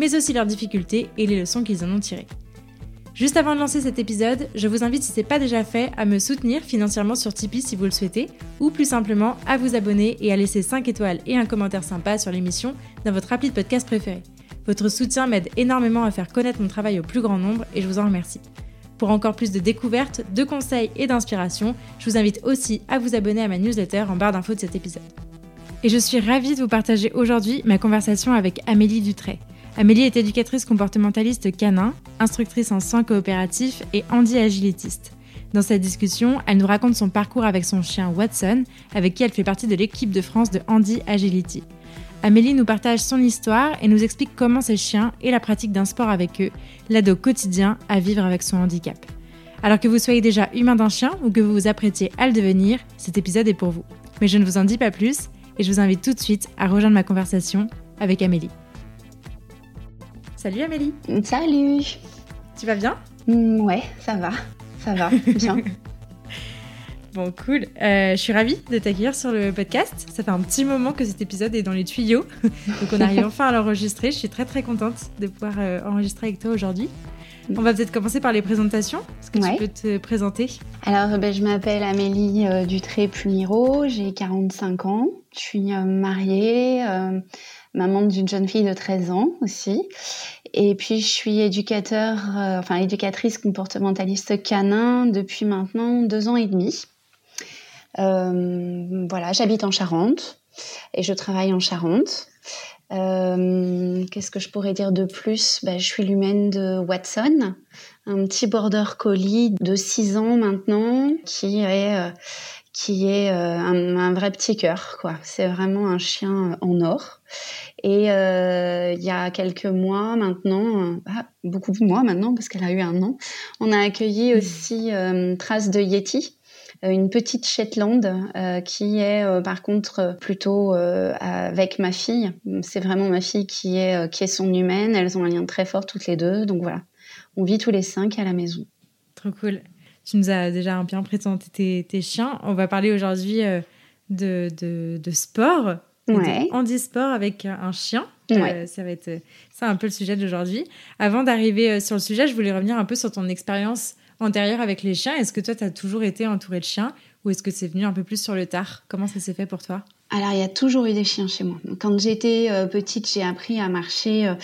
mais aussi leurs difficultés et les leçons qu'ils en ont tirées. Juste avant de lancer cet épisode, je vous invite, si ce n'est pas déjà fait, à me soutenir financièrement sur Tipeee si vous le souhaitez, ou plus simplement à vous abonner et à laisser 5 étoiles et un commentaire sympa sur l'émission dans votre appli de podcast préféré. Votre soutien m'aide énormément à faire connaître mon travail au plus grand nombre et je vous en remercie. Pour encore plus de découvertes, de conseils et d'inspiration, je vous invite aussi à vous abonner à ma newsletter en barre d'infos de cet épisode. Et je suis ravie de vous partager aujourd'hui ma conversation avec Amélie Dutray. Amélie est éducatrice comportementaliste canin, instructrice en soins coopératifs et handi-agilitiste. Dans cette discussion, elle nous raconte son parcours avec son chien Watson, avec qui elle fait partie de l'équipe de France de Handi Agility. Amélie nous partage son histoire et nous explique comment ses chiens et la pratique d'un sport avec eux l'aident au quotidien à vivre avec son handicap. Alors que vous soyez déjà humain d'un chien ou que vous vous apprêtiez à le devenir, cet épisode est pour vous. Mais je ne vous en dis pas plus et je vous invite tout de suite à rejoindre ma conversation avec Amélie. Salut Amélie. Salut. Tu vas bien? Mm, Ouais, ça va. Ça va, bien. Bon, cool. Euh, je suis ravie de t'accueillir sur le podcast. Ça fait un petit moment que cet épisode est dans les tuyaux. Donc, on arrive enfin à l'enregistrer. Je suis très, très contente de pouvoir euh, enregistrer avec toi aujourd'hui. On va peut-être commencer par les présentations. Est-ce que tu peux te présenter? Alors, ben, je m'appelle Amélie euh, Dutré-Puniro, j'ai 45 ans. Je suis mariée, maman d'une jeune fille de 13 ans aussi. Et puis, je suis éducateur, enfin éducatrice comportementaliste canin depuis maintenant deux ans et demi. Euh, voilà, j'habite en Charente et je travaille en Charente. Euh, qu'est-ce que je pourrais dire de plus? Ben, Je suis l'humaine de Watson, un petit border collie de 6 ans maintenant, qui est, euh, qui est un, vrai petit cœur. quoi. C'est vraiment un chien en or. Et il y a quelques mois maintenant, ah, beaucoup de mois maintenant, parce qu'elle a eu un an, on a accueilli mmh. aussi Trace de Yeti, euh, une petite Shetland euh, qui est euh, par contre plutôt avec ma fille. C'est vraiment ma fille qui est, qui est son humaine. Elles ont un lien très fort toutes les deux. Donc voilà, on vit tous les cinq à la maison. Trop cool. Tu nous as déjà bien présenté tes, tes chiens. On va parler aujourd'hui de, de, de, sport, ouais. de handisport avec un chien. ça va être ça un peu le sujet d'aujourd'hui. Avant d'arriver sur le sujet, je voulais revenir un peu sur ton expérience antérieure avec les chiens. Est-ce que toi, tu as toujours été entourée de chiens ou est-ce que c'est venu un peu plus sur le tard? Comment ça s'est fait pour toi? Alors, il y a toujours eu des chiens chez moi. Quand j'étais euh, petite, j'ai appris à marcher euh,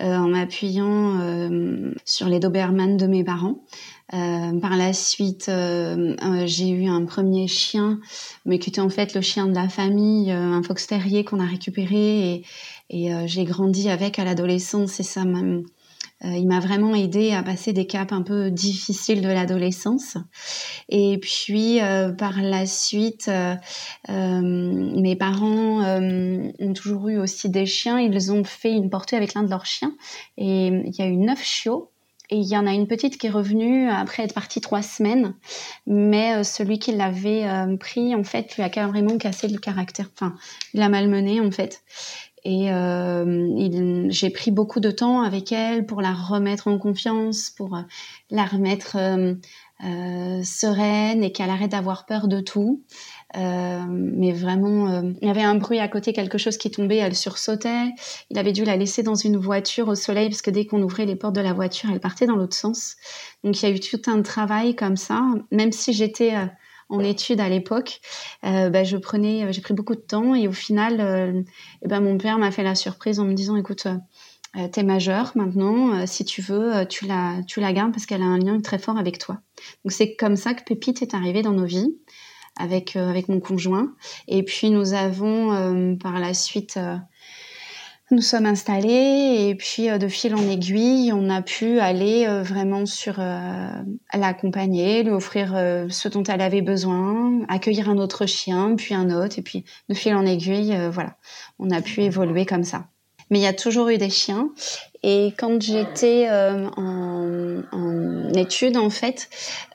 euh, en m'appuyant sur les Doberman de mes parents. Par la suite, j'ai eu un premier chien, mais qui était en fait le chien de la famille, un fox terrier qu'on a récupéré et, j'ai grandi avec à l'adolescence et ça m'a euh, il m'a vraiment aidé à passer des caps un peu difficiles de l'adolescence. Et puis euh, par la suite, euh, mes parents ont toujours eu aussi des chiens. Ils ont fait une portée avec l'un de leurs chiens et il y a eu neuf chiots. Et il y en a une petite qui est revenue après être partie trois semaines, mais celui qui l'avait pris, en fait, lui a carrément cassé le caractère. Enfin, il l'a malmené, en fait. Et euh, j'ai pris beaucoup de temps avec elle pour la remettre en confiance, pour euh, la remettre euh, sereine et qu'elle arrête d'avoir peur de tout. Mais vraiment, il y avait un bruit à côté, quelque chose qui tombait, elle sursautait. Il avait dû la laisser dans une voiture au soleil parce que dès qu'on ouvrait les portes de la voiture, elle partait dans l'autre sens. Donc il y a eu tout un travail comme ça, même si j'étais en études à l'époque, euh, bah, je prenais, j'ai pris beaucoup de temps et au final, euh, eh ben, mon père m'a fait la surprise en me disant, écoute, euh, t'es majeure maintenant, si tu veux, tu la, tu la gardes parce qu'elle a un lien très fort avec toi. Donc c'est comme ça que Pépite est arrivée dans nos vies avec avec mon conjoint. Et puis nous avons par la suite nous sommes installés et puis euh, de fil en aiguille, on a pu aller euh, vraiment sur euh, l'accompagner, lui offrir ce dont elle avait besoin, accueillir un autre chien, puis un autre, et puis de fil en aiguille, voilà, on a pu évoluer comme ça. Mais il y a toujours eu des chiens. Et quand j'étais euh, en, en études, en fait,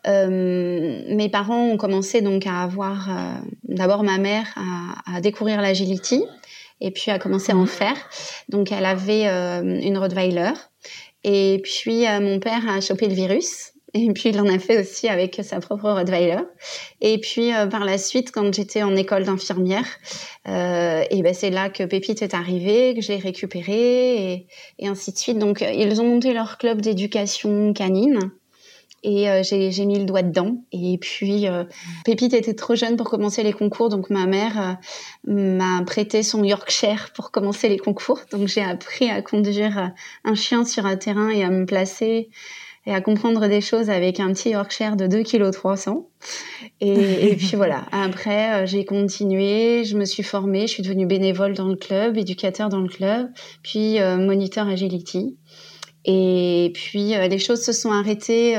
euh, mes parents ont commencé donc à avoir, euh, d'abord ma mère à, à découvrir l'agility et puis à commencer à en faire. Donc elle avait une Rottweiler et puis mon père a chopé le virus et puis il en a fait aussi avec sa propre Rottweiler. Et puis euh, par la suite, quand j'étais en école d'infirmière, euh, et ben c'est là que Pépite est arrivée, que j'ai récupéré et, et, ainsi de suite. Donc ils ont monté leur club d'éducation canine. Et euh, j'ai mis le doigt dedans. Et puis, euh, Pépite était trop jeune pour commencer les concours, donc ma mère euh, m'a prêté son Yorkshire pour commencer les concours. Donc j'ai appris à conduire un chien sur un terrain et à me placer et à comprendre des choses avec un petit Yorkshire de 2 kg 300. Et, et puis voilà, après euh, j'ai continué, je me suis formée, je suis devenue bénévole dans le club, éducateur dans le club, puis euh, moniteur agility. Et puis euh, les choses se sont arrêtées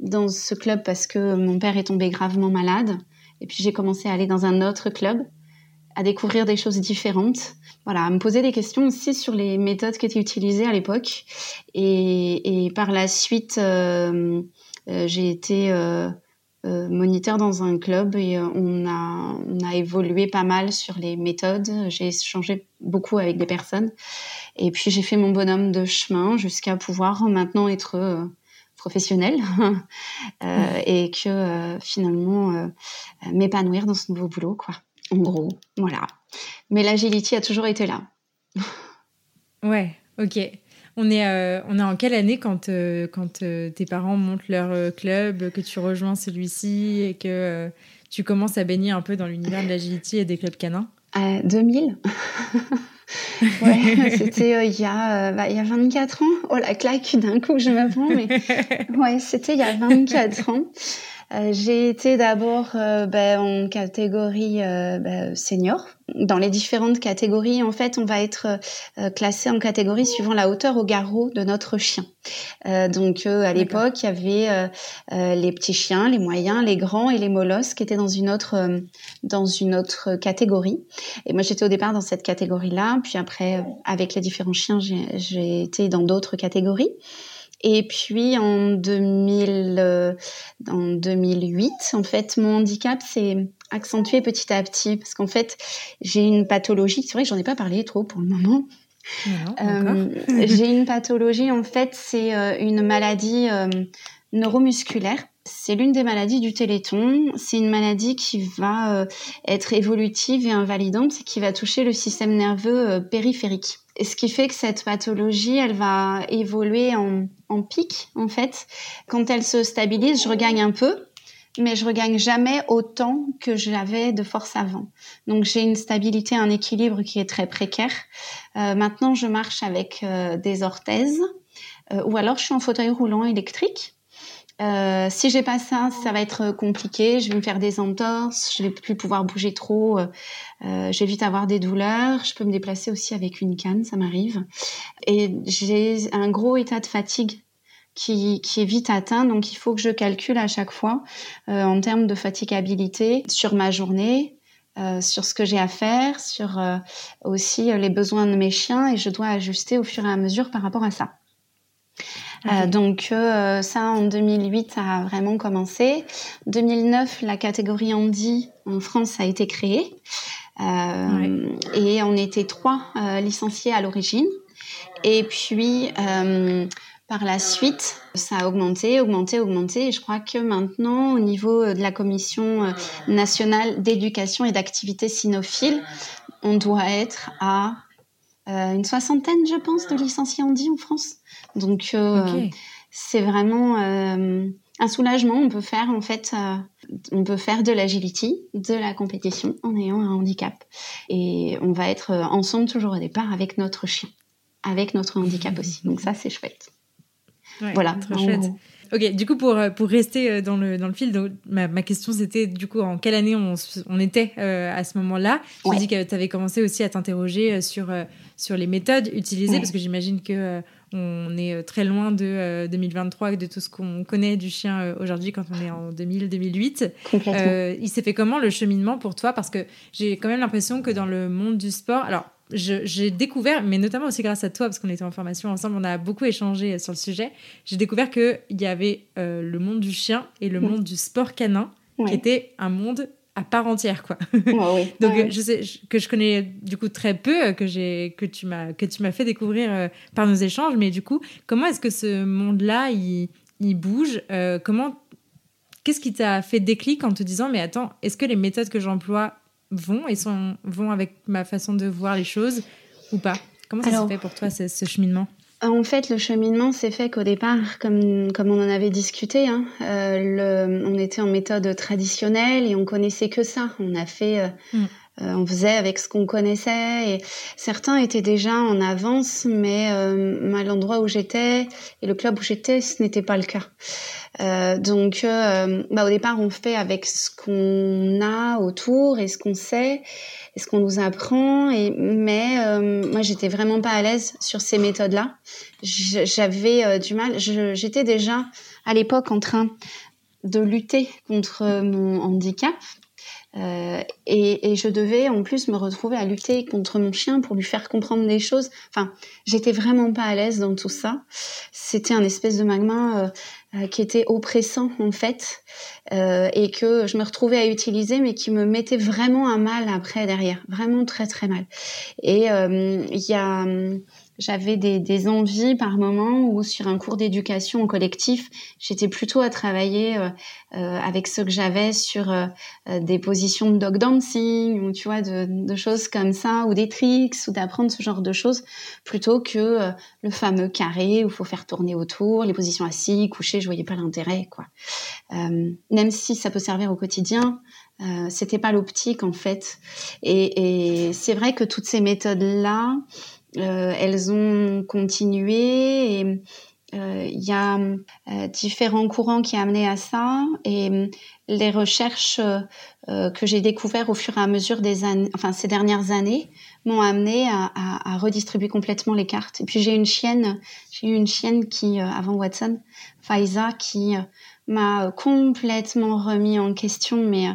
dans ce club parce que mon père est tombé gravement malade. Et puis j'ai commencé à aller dans un autre club, à découvrir des choses différentes voilà, à me poser des questions aussi sur les méthodes qui étaient utilisées à l'époque. Et, et, par la suite, euh, euh, j'ai été euh, euh, moniteur dans un club et euh, on a, on a évolué pas mal sur les méthodes. J'ai échangé beaucoup avec des personnes. Et puis j'ai fait mon bonhomme de chemin jusqu'à pouvoir maintenant être euh, professionnel et que finalement m'épanouir dans ce nouveau boulot, quoi. En gros, voilà. Mais l'agility a toujours été là. ouais, ok. On est, euh, on est en quelle année quand, euh, quand euh, tes parents montent leur club, que tu rejoins celui-ci et que tu commences à baigner un peu dans l'univers de l'agility et des clubs canins? 2000. ouais, c'était il y, a, bah, il y a 24 ans. Oh la claque d'un coup, je me prends, mais ouais, c'était il y a 24 ans. Euh, j'ai été d'abord euh, ben, en catégorie euh, ben, senior. Dans les différentes catégories, en fait, on va être classé en catégorie suivant la hauteur au garrot de notre chien. donc, à l'époque, il y avait les petits chiens, les moyens, les grands et les molosses qui étaient dans une autre dans une autre catégorie. Et moi, j'étais au départ dans cette catégorie-là. Puis après, avec les différents chiens, j'ai été dans d'autres catégories. Et puis en 2000, euh, en 2008, en fait, mon handicap s'est accentué petit à petit parce qu'en fait, j'ai une pathologie. C'est vrai que j'en ai pas parlé trop pour le moment. Euh, j'ai une pathologie. En fait, c'est euh, une maladie neuromusculaire. C'est l'une des maladies du téléthon. C'est une maladie qui va être évolutive et invalidante, qui va toucher le système nerveux périphérique. Et ce qui fait que cette pathologie, elle va évoluer en, en pic, en fait. Quand elle se stabilise, je regagne un peu, mais je regagne jamais autant que j'avais de force avant. Donc j'ai une stabilité, un équilibre qui est très précaire. Euh, maintenant, je marche avec euh, des orthèses, euh, ou alors je suis en fauteuil roulant électrique. Euh, si j'ai pas ça, ça va être compliqué. Je vais me faire des entorses, je vais plus pouvoir bouger trop. Euh, euh, je vais vite avoir des douleurs. Je peux me déplacer aussi avec une canne, ça m'arrive. Et j'ai un gros état de fatigue qui, qui, est vite atteint. Donc il faut que je calcule à chaque fois euh, en termes de fatigabilité sur ma journée. Euh, sur ce que j'ai à faire, sur euh, aussi les besoins de mes chiens et je dois ajuster au fur et à mesure par rapport à ça. Euh, donc euh, ça, en 2008, ça a vraiment commencé. 2009, la catégorie Andy en France a été créée. Euh, Et on était trois euh, licenciés à l'origine. Et puis, par la suite, ça a augmenté, augmenté, augmenté. Et je crois que maintenant, au niveau de la Commission nationale d'éducation et d'activité cynophile, on doit être à une soixantaine, je pense, de licenciés Andy en France. Donc euh, c'est vraiment euh, un soulagement. On peut faire en fait, euh, on peut faire de l'agility, de la compétition en ayant un handicap. Et on va être ensemble toujours au départ avec notre chien, avec notre handicap aussi. Donc ça c'est chouette. voilà. Très chouette. Ok, du coup, pour, pour rester dans le, dans le fil, donc, ma, ma question c'était du coup en quelle année on, on était à ce moment-là? Tu ouais. dis que tu avais commencé aussi à t'interroger sur, sur les méthodes utilisées, ouais. parce que j'imagine que on est euh, très loin de 2023 euh, et de tout ce qu'on connaît du chien euh, aujourd'hui quand on est en 2000-2008. Euh, il s'est fait comment le cheminement pour toi? Parce que j'ai quand même l'impression que dans le monde du sport, alors j'ai découvert, mais notamment aussi grâce à toi, parce qu'on était en formation ensemble, on a beaucoup échangé sur le sujet. J'ai découvert qu'il y avait euh, le monde du chien et le monde du sport canin, qui était un monde à part entière, quoi. Donc, je sais que je connais du coup très peu, que j'ai que tu m'as que tu m'as fait découvrir euh, par nos échanges. Mais du coup, comment est-ce que ce monde-là il, il bouge euh, Comment Qu'est-ce qui t'a fait déclic en te disant mais attends, est-ce que les méthodes que j'emploie vont et sont, vont avec ma façon de voir les choses ou pas Comment ça s'est fait pour toi ce, cheminement? en fait, le cheminement s'est fait qu'au départ, comme, comme on en avait discuté, hein, euh, le, on était en méthode traditionnelle et on connaissait que ça. On a fait, euh, mm. Euh, on faisait avec ce qu'on connaissait et certains étaient déjà en avance, mais à l'endroit où j'étais et le club où j'étais, ce n'était pas le cas. Euh, donc, euh, bah, au départ, on fait avec ce qu'on a autour et ce qu'on sait et ce qu'on nous apprend. Et, mais euh, moi, j'étais vraiment pas à l'aise sur ces méthodes-là. J'avais du mal. J'étais déjà à l'époque en train de lutter contre mon handicap. Euh, et, et, je devais en plus me retrouver à lutter contre mon chien pour lui faire comprendre des choses. Enfin, j'étais vraiment pas à l'aise dans tout ça. C'était un espèce de magma euh, qui était oppressant en fait euh, et que je me retrouvais à utiliser mais qui me mettait vraiment à mal après derrière, vraiment très très mal. Et euh, il y a j'avais des, envies par moment ou sur un cours d'éducation en collectif, j'étais plutôt à travailler euh, euh avec ce que j'avais sur euh, des positions de dog dancing ou tu vois de, choses comme ça ou des tricks ou d'apprendre ce genre de choses plutôt que le fameux carré où il faut faire tourner autour, les positions assises, couchées, je voyais pas l'intérêt quoi. même si ça peut servir au quotidien, euh, c'était pas l'optique en fait. Et, c'est vrai que toutes ces méthodes là, elles ont continué et euh, il y a euh, différents courants qui amenaient à ça et les recherches que j'ai découvertes au fur et à mesure des années, enfin ces dernières années, m'ont amené à, à, à, redistribuer complètement les cartes. Et puis j'ai une chienne, j'ai eu une chienne qui, avant Watson, Faiza, qui m'a complètement remis en question. Mais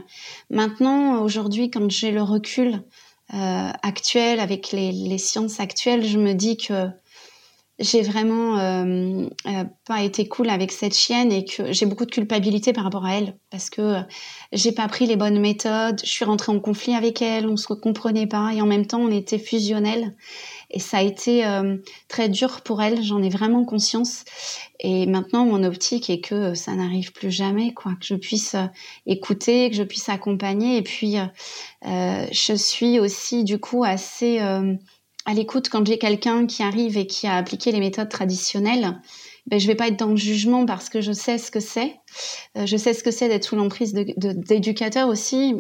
maintenant, aujourd'hui, quand j'ai le recul euh, actuelle, avec les, sciences actuelles, je me dis que j'ai vraiment euh, euh, pas été cool avec cette chienne et que j'ai beaucoup de culpabilité par rapport à elle parce que euh, j'ai pas pris les bonnes méthodes, je suis rentrée en conflit avec elle, on se comprenait pas et en même temps on était fusionnels et ça a été euh, très dur pour elle, j'en ai vraiment conscience et maintenant mon optique est que ça n'arrive plus jamais quoi, que je puisse écouter, que je puisse accompagner et puis je suis aussi du coup assez à l'écoute quand j'ai quelqu'un qui arrive et qui a appliqué les méthodes traditionnelles. Ben, je vais pas être dans le jugement parce que je sais ce que c'est. Euh, je sais ce que c'est d'être sous l'emprise d'éducateurs de, aussi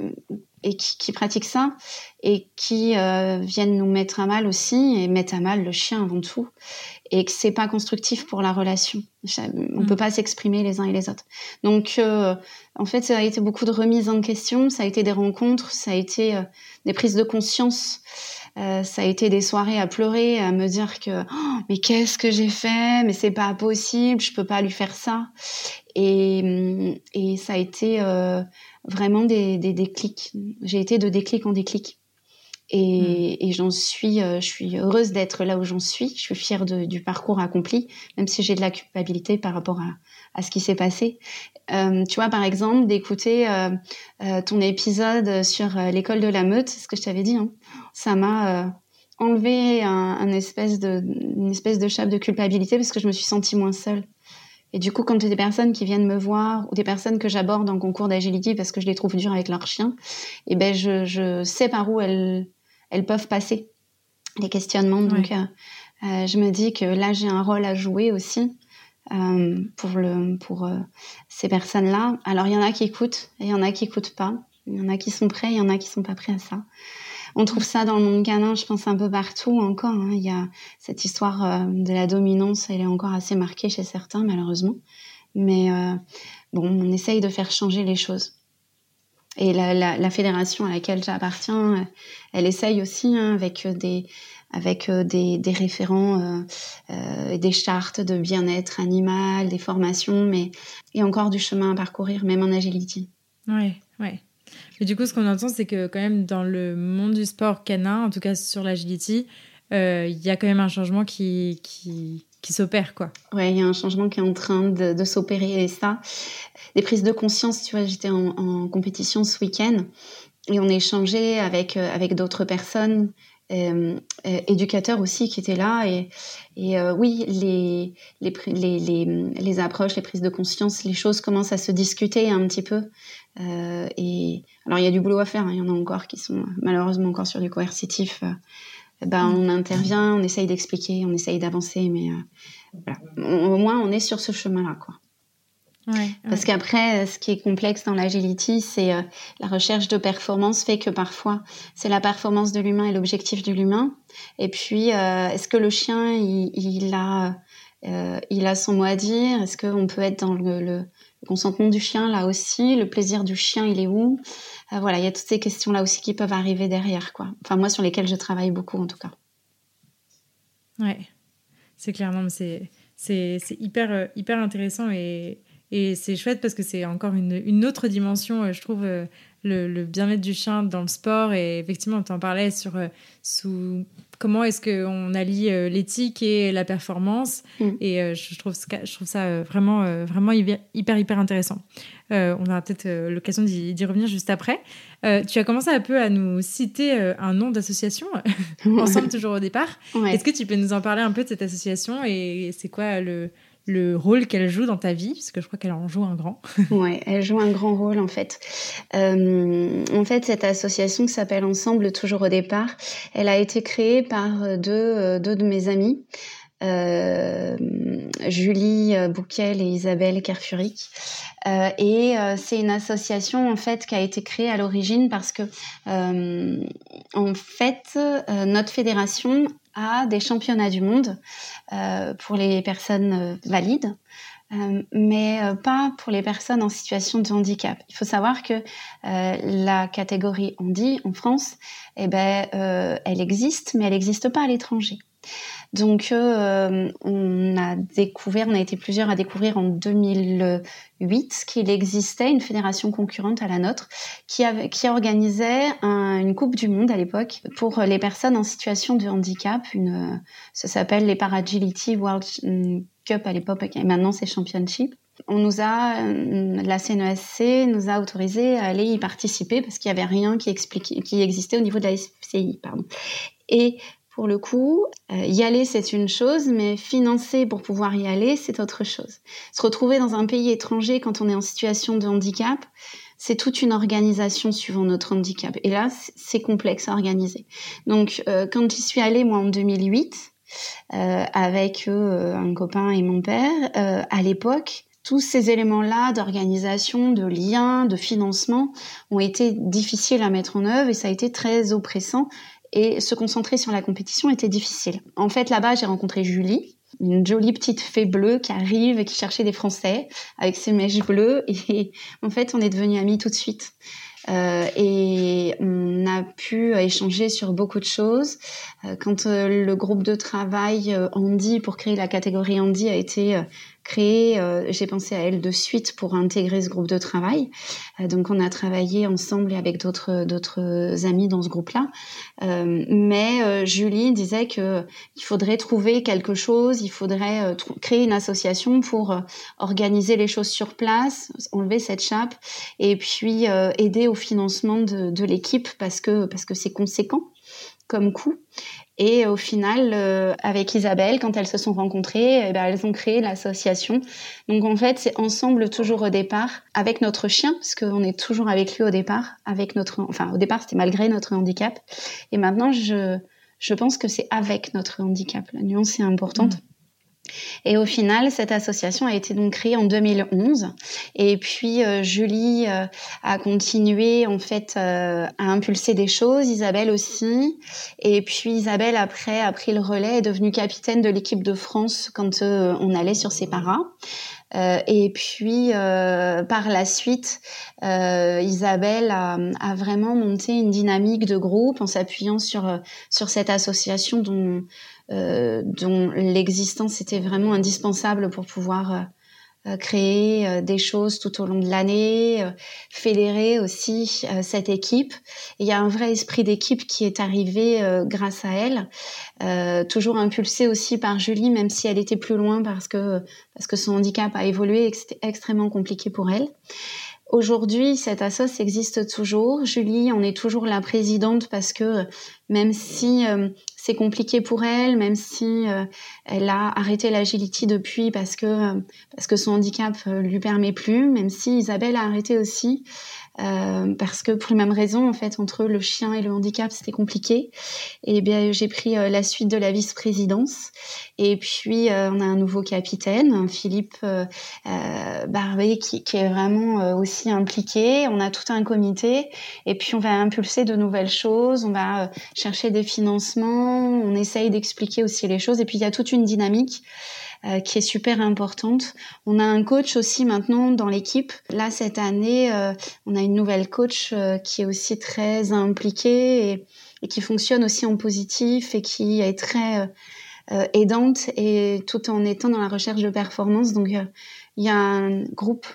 et qui, qui, pratiquent ça et qui euh, viennent nous mettre à mal aussi et mettre à mal le chien avant tout et que c'est pas constructif pour la relation. On peut mm. pas s'exprimer les uns et les autres. Donc euh, en fait ça a été beaucoup de remises en question, ça a été des rencontres, ça a été euh, des prises de conscience euh, ça a été des soirées à pleurer, à me dire que oh, mais qu'est-ce que j'ai fait? Mais c'est pas possible, je peux pas lui faire ça. Et, et ça a été euh, vraiment des, des déclics. J'ai été de déclic en déclic. Et, hmm. et j'en suis, euh, je suis heureuse d'être là où j'en suis. Je suis fière de, du parcours accompli, même si j'ai de la culpabilité par rapport à, à ce qui s'est passé. Euh, tu vois, par exemple, d'écouter euh, euh ton épisode sur l'école de la meute, c'est ce que je t'avais dit. Hein. Ça m'a enlevé un, un, espèce de, une espèce de chape de culpabilité parce que je me suis sentie moins seule. Et du coup, quand j'ai des personnes qui viennent me voir ou des personnes que j'aborde en concours d'agilité parce que je les trouve dures avec leur chien, et eh ben je, je sais par où elles, elles peuvent passer les questionnements. Donc, euh, je me dis que là, j'ai un rôle à jouer aussi euh, pour, le, pour euh, ces personnes-là. Alors, il y en a qui écoutent et il y en a qui écoutent pas. Il y en a qui sont prêts, il y en a qui sont pas prêts à ça. On trouve ça dans le monde canin, je pense, un peu partout encore. Hein. Il y a cette histoire euh, de la dominance, elle est encore assez marquée chez certains, malheureusement. Mais euh, bon, on essaye de faire changer les choses. Et la, fédération à laquelle j'appartiens, elle essaye aussi hein, avec des, euh, référents euh, euh, des chartes de bien-être animal, des formations, mais il y a encore du chemin à parcourir, même en agility. Oui, oui. Mais du coup, ce qu'on entend, c'est que quand même dans le monde du sport canin, en tout cas sur l'agility, il y a quand même un changement qui, qui, qui s'opère, quoi. Ouais, il y a un changement qui est en train de, de s'opérer et ça, des prises de conscience. Tu vois, j'étais en, en, compétition ce week-end et on échangeait avec avec d'autres personnes euh, euh, éducateurs aussi qui étaient là. Et, et euh, oui les les, les, les, les, approches les prises de conscience les choses commencent à se discuter un petit peu. Euh, et alors il y a du boulot à faire hein. il y en a encore qui sont malheureusement encore sur du coercitif. Ben on intervient on essaye d'expliquer on essaye d'avancer mais voilà. au moins on est sur ce chemin là parce qu'après, ce qui est complexe dans l'agility, c'est euh, la recherche de performance fait que parfois, c'est la performance de l'humain et l'objectif de l'humain. Et puis, euh, est-ce que le chien, il, il a, euh, il a son mot à dire? Est-ce qu'on peut être dans le, le, consentement du chien là aussi? Le plaisir du chien, il est où? Euh, Voilà, il y a toutes ces questions là aussi qui peuvent arriver derrière, quoi. Enfin, moi, sur lesquelles je travaille beaucoup, en tout cas. Ouais, c'est clair. Non, mais c'est c'est hyper hyper intéressant et et c'est chouette parce que c'est encore une, une, autre dimension, euh, je trouve, euh, le, le bien-être du chien dans le sport. Et effectivement, on en parlait sur euh, sous, comment est-ce qu'on allie l'éthique et la performance. Mm. Et je, trouve, je trouve ça vraiment, vraiment hyper, hyper intéressant. on aura peut-être l'occasion d'y revenir juste après. tu as commencé un peu à nous citer un nom d'association, ensemble toujours au départ. Ouais. Est-ce que tu peux nous en parler un peu de cette association et c'est quoi le, le rôle qu'elle joue dans ta vie, parce que je crois qu'elle en joue un grand. ouais, elle joue un grand rôle en fait. Euh, en fait, cette association qui s'appelle Ensemble toujours au départ, elle a été créée par deux, euh, deux de mes amis. Euh, Julie Bouquel et Isabelle Kerfuric. Euh, et euh, c'est une association en fait qui a été créée à l'origine parce que euh, en fait notre fédération a des championnats du monde pour les personnes valides. Euh, mais pas pour les personnes en situation de handicap. Il faut savoir que euh, la catégorie handi en France, eh ben, euh, elle existe, mais elle n'existe pas à l'étranger. Donc, euh, on a découvert, on a été plusieurs à découvrir en 2008 qu'il existait une fédération concurrente à la nôtre qui, organisait un, une Coupe du Monde à l'époque pour les personnes en situation de handicap. Ça s'appelle les Paragility World Cup à l'époque et maintenant c'est Championship on nous a, la CNESC nous a autorisé à aller y participer parce qu'il n'y avait rien qui, existait au niveau de la SCI. Pardon. Pour le coup, euh, y aller, c'est une chose, mais financer pour pouvoir y aller, c'est autre chose. Se retrouver dans un pays étranger quand on est en situation de handicap, c'est toute une organisation suivant notre handicap. Et là, c'est complexe à organiser. Donc, euh, quand j'y suis allée, moi, en 2008, euh, avec un copain et mon père, à l'époque, tous ces éléments-là d'organisation, de lien, de financement ont été difficiles à mettre en œuvre et ça a été très oppressant et se concentrer sur la compétition était difficile. En fait, là-bas, j'ai rencontré Julie, une jolie petite fée bleue qui arrive et qui cherchait des Français avec ses mèches bleues. Et en fait, on est devenus amis tout de suite. Euh, et on a pu échanger sur beaucoup de choses. Euh, quand euh, le groupe de travail euh, Andy pour créer la catégorie Andy a été créé, j'ai pensé à elle de suite pour intégrer ce groupe de travail. donc on a travaillé ensemble et avec d'autres amis dans ce groupe-là. mais Julie disait que il faudrait trouver quelque chose, il faudrait créer une association pour organiser les choses sur place, enlever cette chape et puis aider au financement de, de l'équipe parce que parce que c'est conséquent comme coût. Et au final, euh, avec Isabelle, quand elles se sont rencontrées, eh ben, elles ont créé l'association. Donc en fait, c'est ensemble toujours au départ, avec notre chien, parce qu'on est toujours avec lui au départ, avec notre, enfin au départ c'était malgré notre handicap, et maintenant je je pense que c'est avec notre handicap. La nuance est importante. Et au final, cette association a été donc créée en 2011. Et puis euh, Julie euh, a continué en fait euh, à impulser des choses, Isabelle aussi. Et puis Isabelle après a pris le relais, est devenue capitaine de l'équipe de France quand on allait sur ses paras. et puis par la suite, Isabelle a, a, vraiment monté une dynamique de groupe en s'appuyant sur sur cette association dont dont l'existence était vraiment indispensable pour pouvoir euh, créer des choses tout au long de l'année, fédérer aussi cette équipe. il y a un vrai esprit d'équipe qui est arrivé grâce à elle, toujours impulsé aussi par Julie, même si elle était plus loin parce que parce que son handicap a évolué et que c'était extrêmement compliqué pour elle. Aujourd'hui, cette assoce existe toujours. Julie, on est toujours la présidente parce que même si euh, c'est compliqué pour elle, même si euh, elle a arrêté l'agility depuis parce que parce que son handicap euh, lui permet plus, même si Isabelle a arrêté aussi, euh, parce que pour les mêmes raisons, en fait, entre le chien et le handicap, c'était compliqué. Et bien, j'ai pris euh, la suite de la vice-présidence. Et puis, euh, on a un nouveau capitaine, Philippe Barbet, qui, est vraiment aussi impliqué. On a tout un comité. Et puis, on va impulser de nouvelles choses. On va chercher des financements. On essaye d'expliquer aussi les choses. Et puis, il y a toute une dynamique. Euh, qui est super importante. On a un coach aussi maintenant dans l'équipe. Là, cette année, euh, on a une nouvelle coach euh, qui est aussi très impliquée et, et, qui fonctionne aussi en positif et qui est très aidante et tout en étant dans la recherche de performance. Donc, il y a un groupe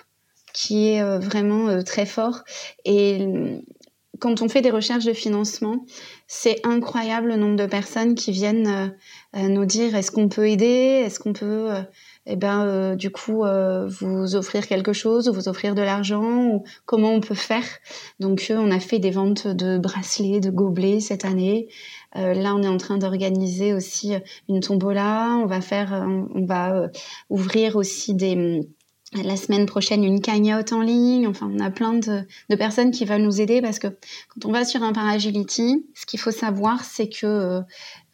qui est vraiment très fort et quand on fait des recherches de financement, c'est incroyable le nombre de personnes qui viennent euh, euh, nous dire est-ce qu'on peut aider, est-ce qu'on peut, euh, eh ben, du coup, vous offrir quelque chose, ou vous offrir de l'argent, ou comment on peut faire? Donc, on a fait des ventes de bracelets, de gobelets cette année. là, on est en train d'organiser aussi une tombola. On va faire, on va ouvrir aussi des la semaine prochaine une cagnotte en ligne. Enfin, on a plein de, de, personnes qui veulent nous aider parce que quand on va sur un Paragility, ce qu'il faut savoir, c'est que euh,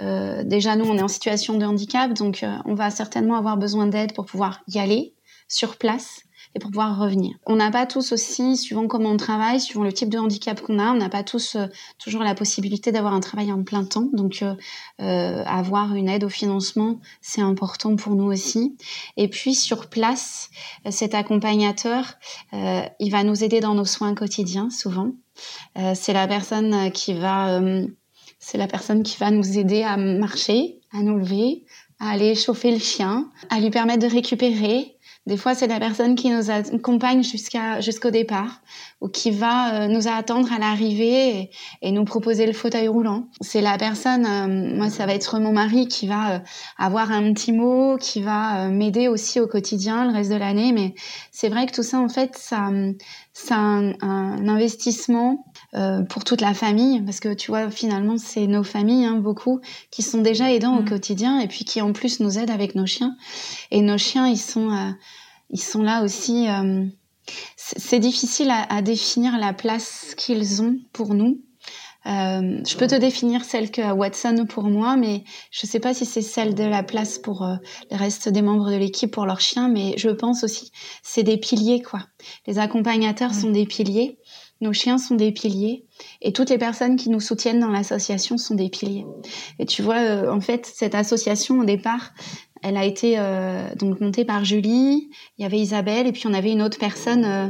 euh déjà nous, on est en situation de handicap, donc euh, on va certainement avoir besoin d'aide pour pouvoir y aller sur place et pour pouvoir revenir. On n'a pas tous aussi, suivant comment on travaille, suivant le type de handicap qu'on a, on n'a pas tous euh, toujours la possibilité d'avoir un travail en plein temps. Donc, euh, euh, avoir une aide au financement, c'est important pour nous aussi. Et puis, sur place, cet accompagnateur, il va nous aider dans nos soins quotidiens, souvent. c'est la personne qui va, c'est la personne qui va nous aider à marcher, à nous lever, à aller chauffer le chien, à lui permettre de récupérer, des fois, c'est la personne qui nous accompagne jusqu'à jusqu'au départ ou qui va euh, nous attendre à l'arrivée et, nous proposer le fauteuil roulant. C'est la personne, euh, moi, ça va être mon mari qui va euh, avoir un petit mot, qui va m'aider aussi au quotidien le reste de l'année. Mais c'est vrai que tout ça, en fait, ça, c'est un, un, investissement pour toute la famille parce que tu vois, finalement, c'est nos familles, hein, beaucoup, qui sont déjà aidants au mmh. quotidien et puis qui en plus nous aident avec nos chiens. Et nos chiens, ils sont ils sont là aussi. Euh, c'est difficile à, définir la place qu'ils ont pour nous. Euh, je peux te définir celle que Watson pour moi, mais je ne sais pas si c'est celle de la place pour euh, le reste des membres de l'équipe pour leurs chiens, mais je pense aussi c'est des piliers quoi. Les accompagnateurs sont des piliers, nos chiens sont des piliers, et toutes les personnes qui nous soutiennent dans l'association sont des piliers. Et tu vois, en fait, cette association au départ, elle a été euh, donc montée par Julie, il y avait Isabelle et puis on avait une autre personne, euh,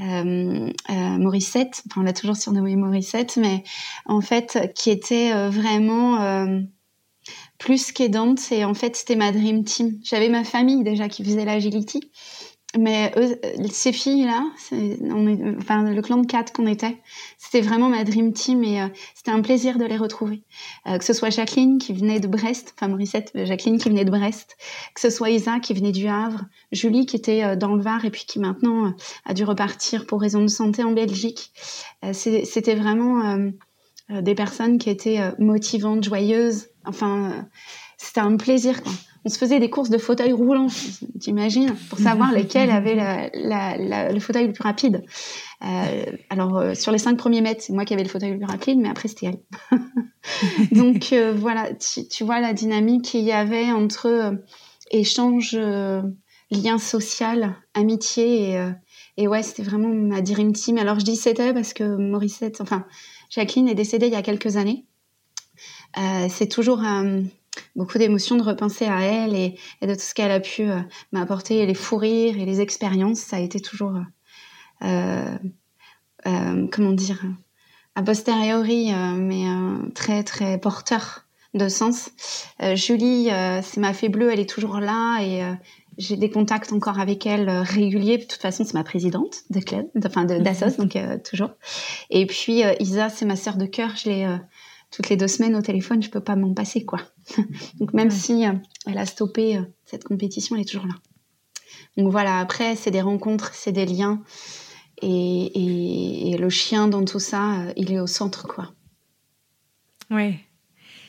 euh, euh Morissette, enfin on l'a toujours surnommée Morissette, mais en fait qui était vraiment plus qu'aidante. Et en fait c'était ma dream team. J'avais ma famille déjà qui faisait l'agility mais ces filles-là, enfin le clan de quatre qu'on était, c'était vraiment ma dream team et euh, c'était un plaisir de les retrouver. Euh, que ce soit Jacqueline qui venait de Brest, enfin Morissette, euh, Jacqueline qui venait de Brest, que ce soit Isa qui venait du Havre, Julie qui était dans le Var et puis qui maintenant a dû repartir pour raison de santé en Belgique. c'était vraiment des personnes qui étaient motivantes, joyeuses. Enfin, c'était un plaisir. Quoi on se faisait des courses de fauteuils roulants, t'imagines, pour savoir lesquels avaient le fauteuil le plus rapide. Euh, alors, euh, sur les cinq premiers mètres, c'est moi qui avais le fauteuil le plus rapide, mais après, c'était elle. Donc, euh, voilà, tu, vois la dynamique qu'il y avait entre échange, lien social, amitié, et, et ouais, c'était vraiment ma dream team. Alors, je dis c'était parce que Morissette, enfin, Jacqueline est décédée il y a quelques années. c'est toujours beaucoup d'émotions de repenser à elle et, de tout ce qu'elle a pu euh, m'apporter, les fous rires et les expériences. Ça a été toujours, euh, euh, comment dire, a posteriori, mais très très porteur de sens. Julie, c'est ma fée bleue, elle est toujours là et, j'ai des contacts encore avec elle réguliers. De toute façon, c'est ma présidente de club, enfin d'Assos, donc toujours. Et puis Isa, c'est ma sœur de cœur. Je l'ai toutes les deux semaines au téléphone. Je peux pas m'en passer, quoi. donc même si elle a stoppé cette compétition, elle est toujours là. Donc voilà. Après, c'est des rencontres, c'est des liens. Et, et, le chien dans tout ça, il est au centre, quoi. Ouais.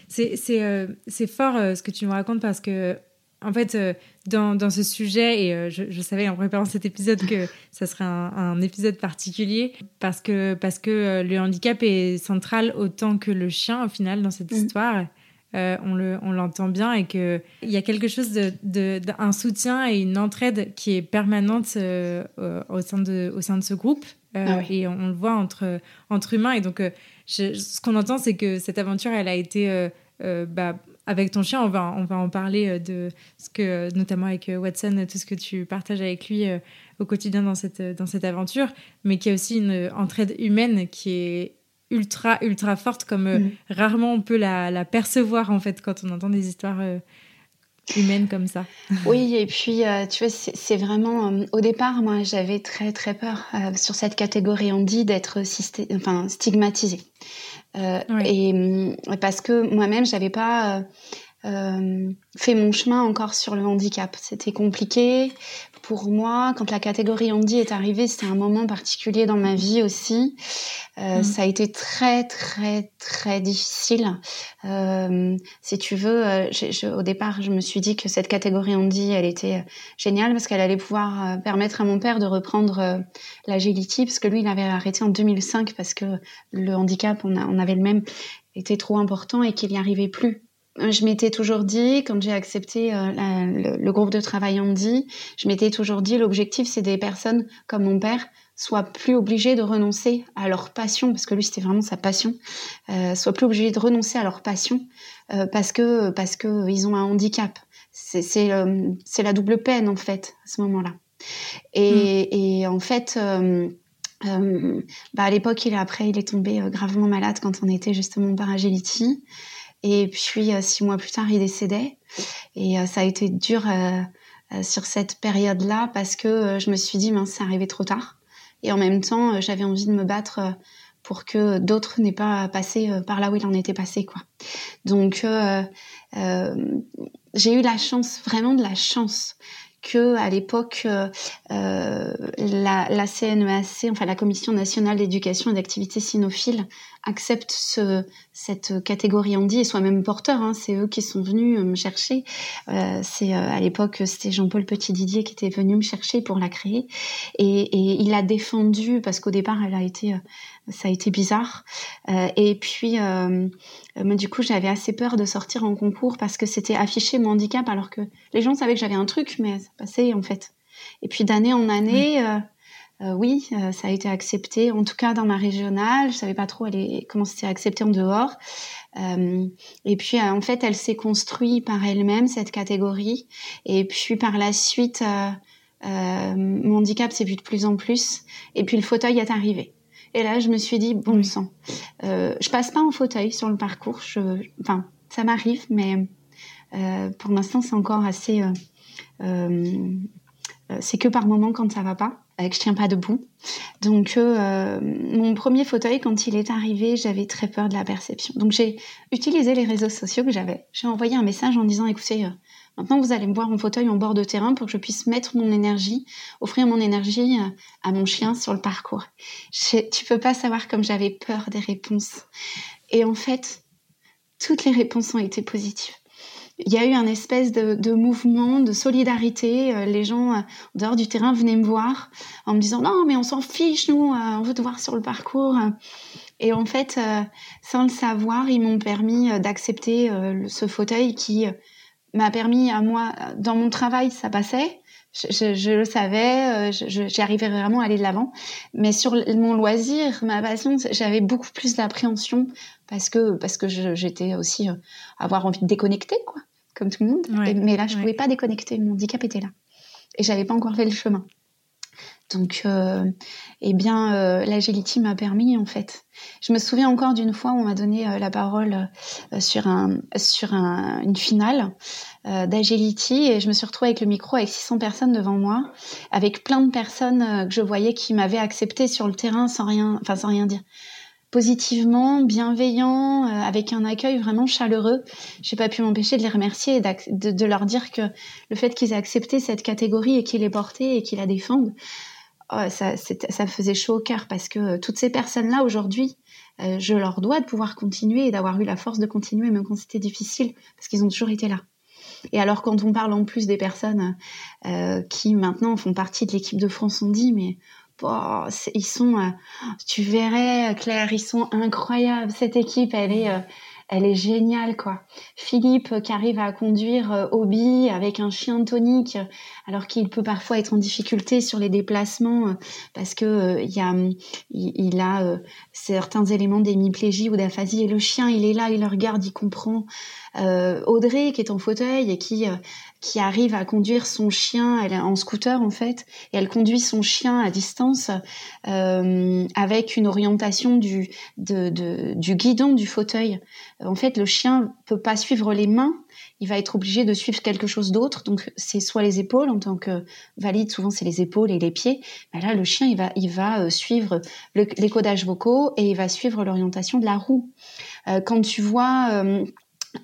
C'est euh, fort euh, ce que tu me racontes parce que, en fait, euh, dans, dans, ce sujet, et je, je, savais en préparant cet épisode que ça serait un, un épisode particulier parce que, parce que le handicap est central autant que le chien, au final, dans cette mm. histoire. on l'entend bien et qu'il y a quelque chose de, de, un soutien et une entraide qui est permanente au, sein de, au sein de ce groupe. Ah et on, le voit entre, entre humains. Et donc, ce qu'on entend, c'est que cette aventure, elle a été euh, euh, bah, avec ton chien. On va, on va en parler euh, de ce que, notamment avec Watson, tout ce que tu partages avec lui au quotidien dans cette, dans cette aventure, mais qui a aussi une entraide humaine qui est ultra, ultra forte, comme mm. rarement on peut la, la, percevoir en fait quand on entend des histoires humaine comme ça. oui, et puis tu vois, c'est vraiment. au départ, moi, j'avais très très peur sur cette catégorie on dit d'être enfin, stigmatisée. Euh, et parce que moi-même, j'avais pas euh, fait mon chemin encore sur le handicap. C'était compliqué pour moi. Quand la catégorie handi est arrivée, c'était un moment particulier dans ma vie aussi. Euh, mm. Ça a été très très très difficile. Euh, si tu veux, au départ, je me suis dit que cette catégorie handi, elle était géniale parce qu'elle allait pouvoir permettre à mon père de reprendre l'agility parce que lui, il avait arrêté en 2005 parce que le handicap, on, on avait le même, était trop important et qu'il n'y arrivait plus je m'étais toujours dit, quand j'ai accepté euh, le, groupe de travail Andy, je m'étais toujours dit, l'objectif, c'est des personnes comme mon père soient plus obligées de renoncer à leur passion, parce que lui, c'était vraiment sa passion, euh, soient plus obligées de renoncer à leur passion euh, parce que parce que ils ont un handicap. C'est c'est euh, la double peine en fait à ce moment-là. Et, mm. et en fait. Euh, bah à l'époque, il après, il est tombé gravement malade quand on était justement par Agility. Et puis euh, six mois plus tard, il décédait. Et euh, ça a été dur euh, sur cette période-là parce que je me suis dit, mince, c'est arrivé trop tard. Et en même temps, j'avais envie de me battre pour que d'autres n'aient pas passé par là où il en était passé, quoi. Donc, j'ai eu la chance, vraiment de la chance, que à l'époque euh, euh, la, la, CNEAC, enfin la Commission nationale d'éducation et d'activité cynophile, accepte ce, cette catégorie handi et soit même porteur. Hein, c'est eux qui sont venus me chercher. Euh, c'est à l'époque c'était Jean-Paul Petit Didier qui était venu me chercher pour la créer et il a défendu parce qu'au départ elle a été ça a été bizarre. Euh, et puis, euh, du coup, j'avais assez peur de sortir en concours parce que c'était affiché mon handicap alors que les gens savaient que j'avais un truc, mais ça passait en fait. Et puis d'année en année, euh, euh, oui, euh, ça a été accepté. En tout cas, dans ma régionale, je savais pas trop comment c'était accepté en dehors. et puis, en fait, elle s'est construite par elle-même cette catégorie. Et puis, par la suite, mon handicap s'est vu de plus en plus. Et puis, le fauteuil est arrivé. Et là, je me suis dit, bon sang, euh, je passe pas en fauteuil sur le parcours. Je, enfin, ça m'arrive, mais euh, pour l'instant, c'est encore assez. Euh, euh, c'est que par moment quand ça va pas, que je tiens pas debout. Donc, mon premier fauteuil, quand il est arrivé, j'avais très peur de la perception. Donc, j'ai utilisé les réseaux sociaux que j'avais. J'ai envoyé un message en disant, écoutez, Maintenant, vous allez me voir en fauteuil en bord de terrain pour que je puisse mettre mon énergie, offrir mon énergie euh, à mon chien sur le parcours. Je, tu peux pas savoir comme j'avais peur des réponses. Et en fait, toutes les réponses ont été positives. Il y a eu un espèce de, mouvement, de solidarité. Euh, les gens euh, en dehors du terrain venaient me voir en me disant non mais on s'en fiche nous, on veut te voir sur le parcours. Et en fait, sans le savoir, ils m'ont permis d'accepter ce fauteuil qui m'a permis à moi, dans mon travail, ça passait. Je, je, le savais, euh, j'y arrivais vraiment à aller de l'avant. Mais sur mon loisir, ma passion, j'avais beaucoup plus d'appréhension parce que parce que j'étais aussi euh, avoir envie de déconnecter, quoi, comme tout le monde. mais là, je pouvais pas déconnecter. Mon handicap était là et j'avais pas encore fait le chemin. Donc, euh, eh bien, euh, l'agility m'a permis en fait. Je me souviens encore d'une fois où on m'a donné euh, la parole euh, sur un sur un, une finale d'agility et je me suis retrouvée avec le micro avec 600 personnes devant moi, avec plein de personnes que je voyais qui m'avaient accepté sur le terrain sans rien, enfin sans rien dire positivement, bienveillant, avec un accueil vraiment chaleureux. J'ai pas pu m'empêcher de les remercier et de, de, leur dire que le fait qu'ils aient accepté cette catégorie et qu'ils l'aient portée et qu'ils la défendent, oh, ça, ça faisait chaud au cœur parce que euh, toutes ces personnes-là aujourd'hui, euh, je leur dois de pouvoir continuer et d'avoir eu la force de continuer même quand c'était difficile parce qu'ils ont toujours été là. Et alors quand on parle en plus des personnes euh, qui maintenant font partie de l'équipe de France, on dit mais oh, ils sont, tu verrais Claire, ils sont incroyables. Cette équipe, elle est elle est géniale quoi. Philippe euh, qui arrive à conduire euh, Obi avec un chien tonique alors qu'il peut parfois être en difficulté sur les déplacements euh, parce que il y a il, a certains éléments d'hémiplégie ou d'aphasie et le chien il est là, il le regarde, il comprend. Audrey qui est en fauteuil et qui qui arrive à conduire son chien, elle est en scooter en fait, et elle conduit son chien à distance euh, avec une orientation du, de, de, du guidon du fauteuil. En fait, le chien peut pas suivre les mains, il va être obligé de suivre quelque chose d'autre. Donc c'est soit les épaules en tant que valide, souvent c'est les épaules et les pieds. Mais là, le chien il va il va euh, suivre les codages vocaux et il va suivre l'orientation de la roue. Euh, quand tu vois euh,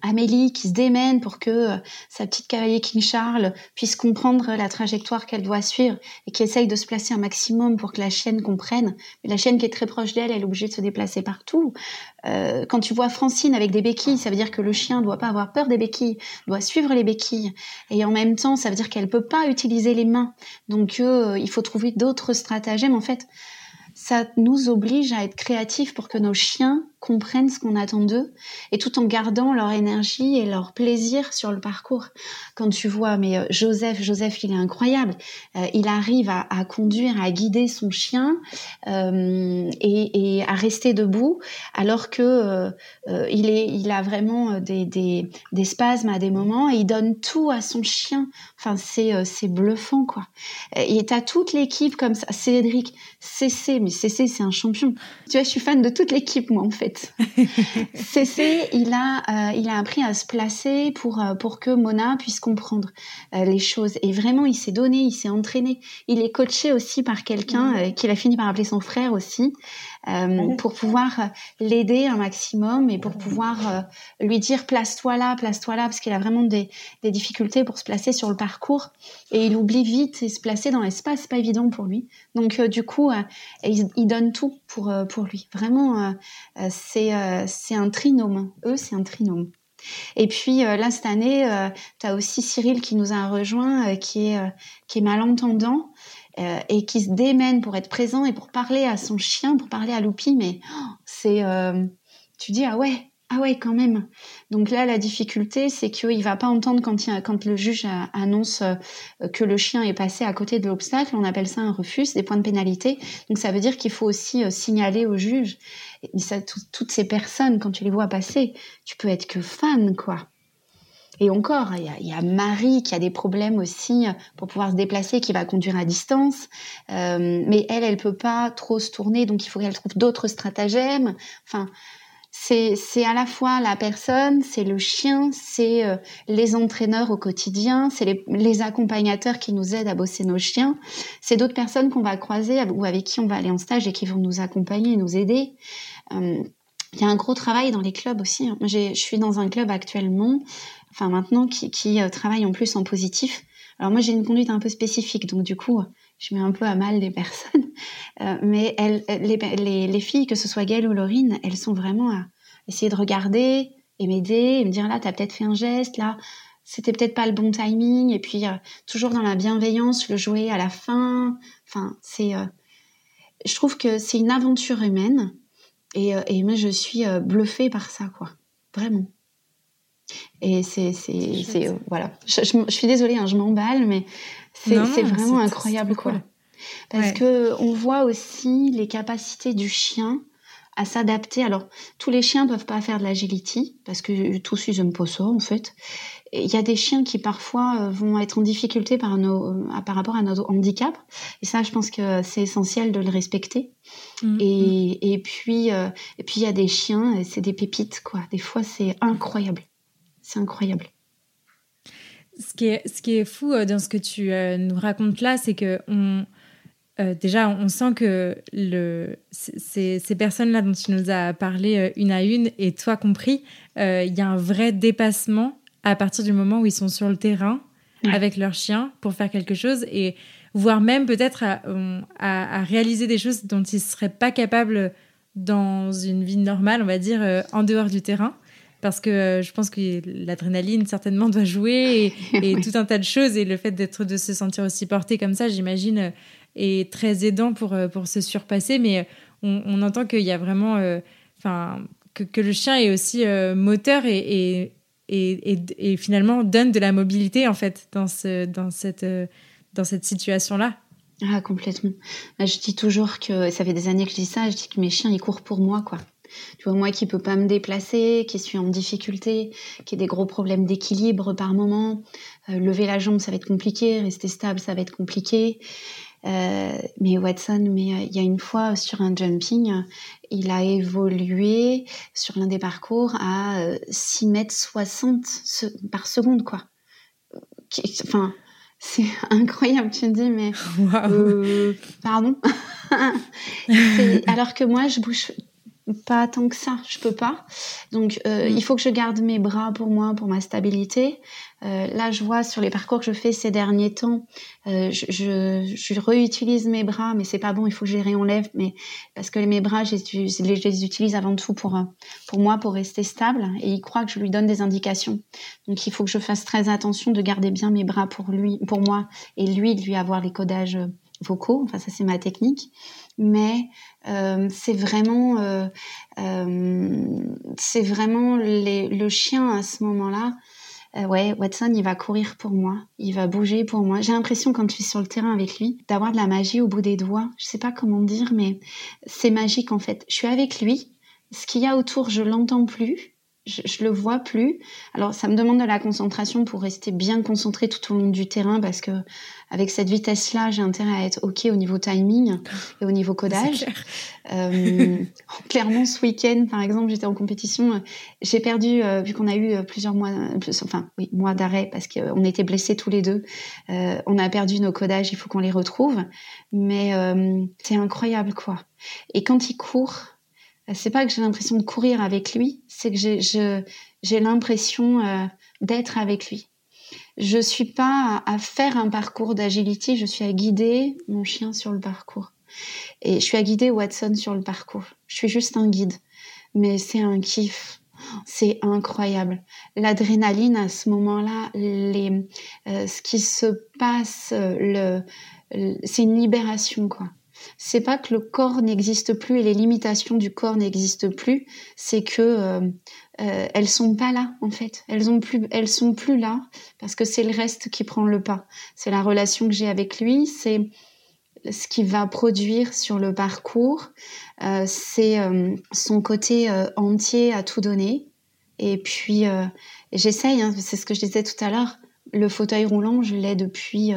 Amélie qui se démène pour que euh, sa petite cavalier King Charles puisse comprendre la trajectoire qu'elle doit suivre et qui essaye de se placer un maximum pour que la chienne comprenne. La chienne qui est très proche d'elle, elle est obligée de se déplacer partout. Euh, quand tu vois Francine avec des béquilles, ça veut dire que le chien doit pas avoir peur des béquilles, doit suivre les béquilles. Et en même temps, ça veut dire qu'elle peut pas utiliser les mains. Donc euh, il faut trouver d'autres stratagèmes. En fait, ça nous oblige à être créatifs pour que nos chiens comprennent ce qu'on attend d'eux et tout en gardant leur énergie et leur plaisir sur le parcours. Quand tu vois, mais euh, Joseph, Joseph, il est incroyable. Euh, il arrive à, conduire, à guider son chien euh, et, à rester debout, alors que euh, il est, il a vraiment des, des, des, spasmes à des moments et il donne tout à son chien. Enfin, c'est c'est bluffant quoi. Et t'as toute l'équipe comme ça. Cédric, CC, mais CC c'est un champion. Tu vois, je suis fan de toute l'équipe moi en fait. Il a, euh, il a appris à se placer pour, euh, pour que Mona puisse comprendre euh, les choses. Et vraiment, il s'est donné, il s'est entraîné. Il est coaché aussi par quelqu'un qu'il a fini par appeler son frère aussi, pour pouvoir l'aider un maximum et pour pouvoir lui dire place-toi là, place-toi là, parce qu'il a vraiment des, des difficultés pour se placer sur le parcours. Et il oublie vite et se placer dans l'espace, c'est pas évident pour lui. Donc, du coup, il, il, donne tout pour, pour lui. Vraiment, euh, c'est un trinôme. Eux, c'est un trinôme. Et puis euh, là, cette année, euh, tu as aussi Cyril qui nous a rejoint, qui, est, qui est malentendant et qui se démène pour être présent et pour parler à son chien, pour parler à Loupi. Mais oh, c'est... tu dis, ah ouais, ah ouais, quand même. Donc là, la difficulté, c'est qu'il va pas entendre quand, il, quand le juge annonce euh, que le chien est passé à côté de l'obstacle. On appelle ça un refus, des points de pénalité. Donc ça veut dire qu'il faut aussi euh, signaler au juge. Toutes ces personnes, quand tu les vois passer, tu peux être que fan, quoi. Et encore, il y, a, Marie qui a des problèmes aussi euh, pour pouvoir se déplacer, qui va conduire à distance. mais elle, elle peut pas trop se tourner, donc il faut qu'elle trouve d'autres stratagèmes. Enfin, c'est à la fois la personne, c'est le chien, c'est euh, les entraîneurs au quotidien, c'est les, accompagnateurs qui nous aident à bosser nos chiens, c'est d'autres personnes qu'on va croiser ou avec qui on va aller en stage et qui vont nous accompagner nous aider. Euh, il y a un gros travail dans les clubs aussi. Hein. Je suis dans un club actuellement, enfin maintenant, qui, qui euh, travaille en plus en positif. Alors moi j'ai une conduite un peu spécifique, donc du coup je mets un peu à mal les personnes. Euh, mais elles, les, les, les, filles, que ce soit Gaëlle ou Laurine, elles sont vraiment à essayer de regarder et m'aider et me dire là, t'as peut-être fait un geste, là, c'était peut-être pas le bon timing. Et puis, euh, toujours dans la bienveillance, le jouer à la fin. Enfin, c'est. Euh, je trouve que c'est une aventure humaine. Et, et moi, je suis bluffée par ça, quoi. Vraiment. Et c'est. c'est, voilà. Je, je, suis désolée, hein, je m'emballe, mais c'est vraiment incroyable, quoi. Parce que on voit aussi les capacités du chien à s'adapter. Alors, tous les chiens peuvent pas faire de l'agility parce que tous ils aiment pas ça en fait. Il y a des chiens qui parfois euh, vont être en difficulté par, nos, euh, par rapport à notre handicap. Et ça, je pense que c'est essentiel de le respecter. Mmh, et, mmh. et, puis, euh, et puis il y a des chiens, c'est des pépites quoi. Des fois, c'est incroyable. C'est incroyable. Ce qui, est, ce qui est fou dans ce que tu nous racontes là, c'est que on, euh, déjà, on sent que le, ces, personnes-là dont tu nous as parlé euh, une à une, et toi compris, euh, il y a un vrai dépassement à partir du moment où ils sont sur le terrain avec leur chien pour faire quelque chose, et voire même peut-être à, réaliser des choses dont ils ne seraient pas capables dans une vie normale, on va dire, en dehors du terrain parce que je pense que l'adrénaline certainement doit jouer et, tout un tas de choses et le fait d'être de se sentir aussi porté comme ça j'imagine est très aidant pour, euh, pour se surpasser, mais on, entend qu'il y a vraiment. Euh, enfin, que, que, le chien est aussi euh, moteur et, et, et, finalement donne de la mobilité, en fait, dans, ce, dans cette, dans cette situation-là. Ah, complètement. Je dis toujours que ça fait des années que je dis ça, je dis que mes chiens, ils courent pour moi, quoi. Tu vois, moi qui peux pas me déplacer, qui suis en difficulté, qui ai des gros problèmes d'équilibre par moment, lever la jambe, ça va être compliqué, rester stable, ça va être compliqué. Euh, mais Watson, mais euh, il y a une fois sur un jumping, il a évolué sur l'un des parcours à 6 euh, mètres 60 par seconde, quoi. Enfin, c'est incroyable, tu me dis, mais... pardon Alors que moi, je bouge pas tant que ça, je peux pas. Donc euh, mm. il faut que je garde mes bras pour moi, pour ma stabilité. Euh, là, je vois sur les parcours que je fais ces derniers temps, euh, je, je, je, réutilise mes bras, mais c'est pas bon. Il faut que je les réenlève, mais parce que mes bras, je les, je les utilise avant tout pour pour moi, pour rester stable. Et il croit que je lui donne des indications. Donc il faut que je fasse très attention de garder bien mes bras pour lui, pour moi, et lui de lui avoir les codages vocaux. Enfin, ça c'est ma technique mais euh, c'est vraiment, euh, euh, c'est vraiment le chien à ce moment-là. ouais, Watson, il va courir pour moi, il va bouger pour moi. J'ai l'impression quand je suis sur le terrain avec lui d'avoir de la magie au bout des doigts. Je sais pas comment dire, mais c'est magique en fait. Je suis avec lui, ce qu'il y a autour, je l'entends plus je, je, le vois plus. Alors ça me demande de la concentration pour rester bien concentré tout au long du terrain parce que avec cette vitesse-là, j'ai intérêt à être ok au niveau timing et au niveau codage. Euh, clairement, ce week-end, par exemple, j'étais en compétition, j'ai perdu euh, vu qu'on a eu euh, plusieurs mois, enfin oui, mois d'arrêt parce qu'on était blessés tous les deux. Euh, on a perdu nos codages, il faut qu'on les retrouve. Mais euh, c'est incroyable quoi. Et quand il court c'est pas que j'ai l'impression de courir avec lui, c'est que j'ai l'impression euh, d'être avec lui. Je suis pas à, faire un parcours d'agility, je suis à guider mon chien sur le parcours. Et je suis à guider Watson sur le parcours. Je suis juste un guide. Mais c'est un kiff. C'est incroyable. L'adrénaline à ce moment-là, euh, ce qui se passe, le, c'est une libération quoi c'est pas que le corps n'existe plus et les limitations du corps n'existent plus, c'est que euh, euh, elles sont pas là en fait. Elles ont plus, elles sont plus là parce que c'est le reste qui prend le pas. C'est la relation que j'ai avec lui, c'est ce qu'il va produire sur le parcours, euh, c'est son côté entier à tout donner. Et puis j'essaye, hein, c'est ce que je disais tout à l'heure. Le fauteuil roulant, je l'ai depuis,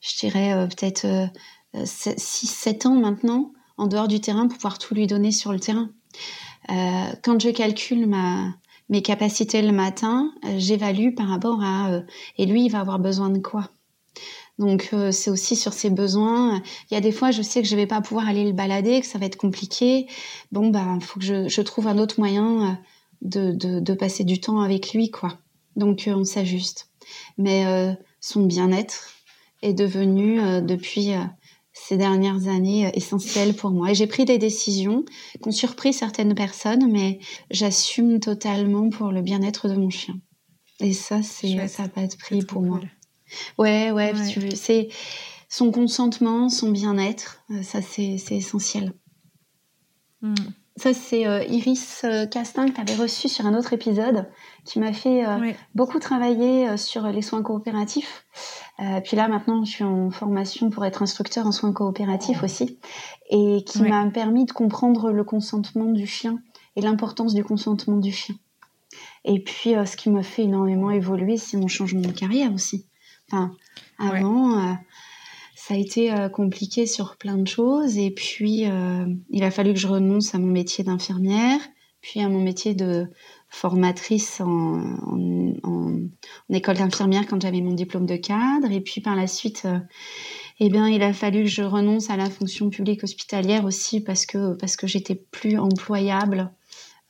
je dirais peut-être 6-7 ans maintenant en dehors du terrain pour pouvoir tout lui donner sur le terrain. Euh, quand je calcule ma, mes capacités le matin, euh, j'évalue par rapport à euh, et lui il va avoir besoin de quoi? Donc c'est aussi sur ses besoins. Il y a des fois je sais que je vais pas pouvoir aller le balader, que ça va être compliqué. Bon bah faut que je, je trouve un autre moyen de, de, de, passer du temps avec lui quoi. Donc on s'ajuste. Mais son bien-être est devenu depuis ces dernières années euh, essentielles pour moi. Et j'ai pris des décisions qui ont surpris certaines personnes, mais j'assume totalement pour le bien-être de mon chien. Et ça, c'est ça n'a pas de prix pour moi. Ouais, ouais, ouais. c'est son consentement, son bien-être, euh, ça c'est essentiel. Hmm. Ça, c'est Iris Castin que tu avais reçu sur un autre épisode, qui m'a fait beaucoup travailler sur les soins coopératifs. puis là, maintenant, je suis en formation pour être instructeur en soins coopératifs aussi, et qui m'a permis de comprendre le consentement du chien et l'importance du consentement du chien. Et puis, ce qui m'a fait énormément évoluer, c'est mon changement de carrière aussi. Enfin, avant, ça a été euh, compliqué sur plein de choses. Et puis, euh, il a fallu que je renonce à mon métier d'infirmière, puis à mon métier de formatrice en, école d'infirmière quand j'avais mon diplôme de cadre. Et puis par la suite, euh, eh bien, il a fallu que je renonce à la fonction publique hospitalière aussi parce que parce que j'étais plus employable.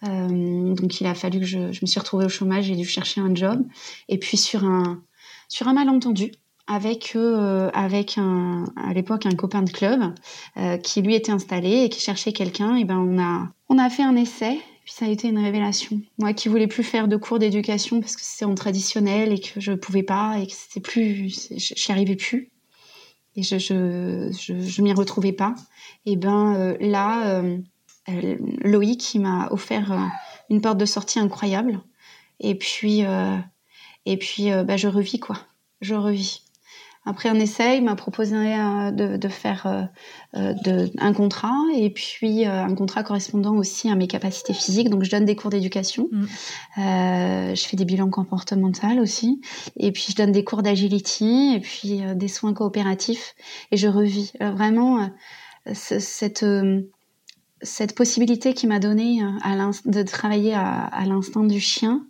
donc il a fallu que je, me suis retrouvée au chômage, j'ai dû chercher un job. Et puis sur un sur un malentendu, avec euh, avec un à l'époque un copain de club euh, qui lui était installé et qui cherchait quelqu'un. Et ben on a on a fait un essai puis ça a été une révélation. Moi qui voulais plus faire de cours d'éducation parce que c'était en traditionnel et que je pouvais pas et que c'était plus j'y arrivais plus. Et je je je, je m'y retrouvais pas. Et ben euh, là Loïc qui m'a offert une porte de sortie incroyable. Et puis et puis bah, je revis quoi. Je revis après un essai, il m'a proposé euh, de, faire euh, euh, de, un contrat et puis un contrat correspondant aussi à mes capacités physiques. Donc je donne des cours d'éducation, mm. je fais des bilans comportementaux aussi, et puis je donne des cours d'agility et puis des soins coopératifs et je revis vraiment cette cette possibilité qui m'a donné de travailler à, l'instant du chien,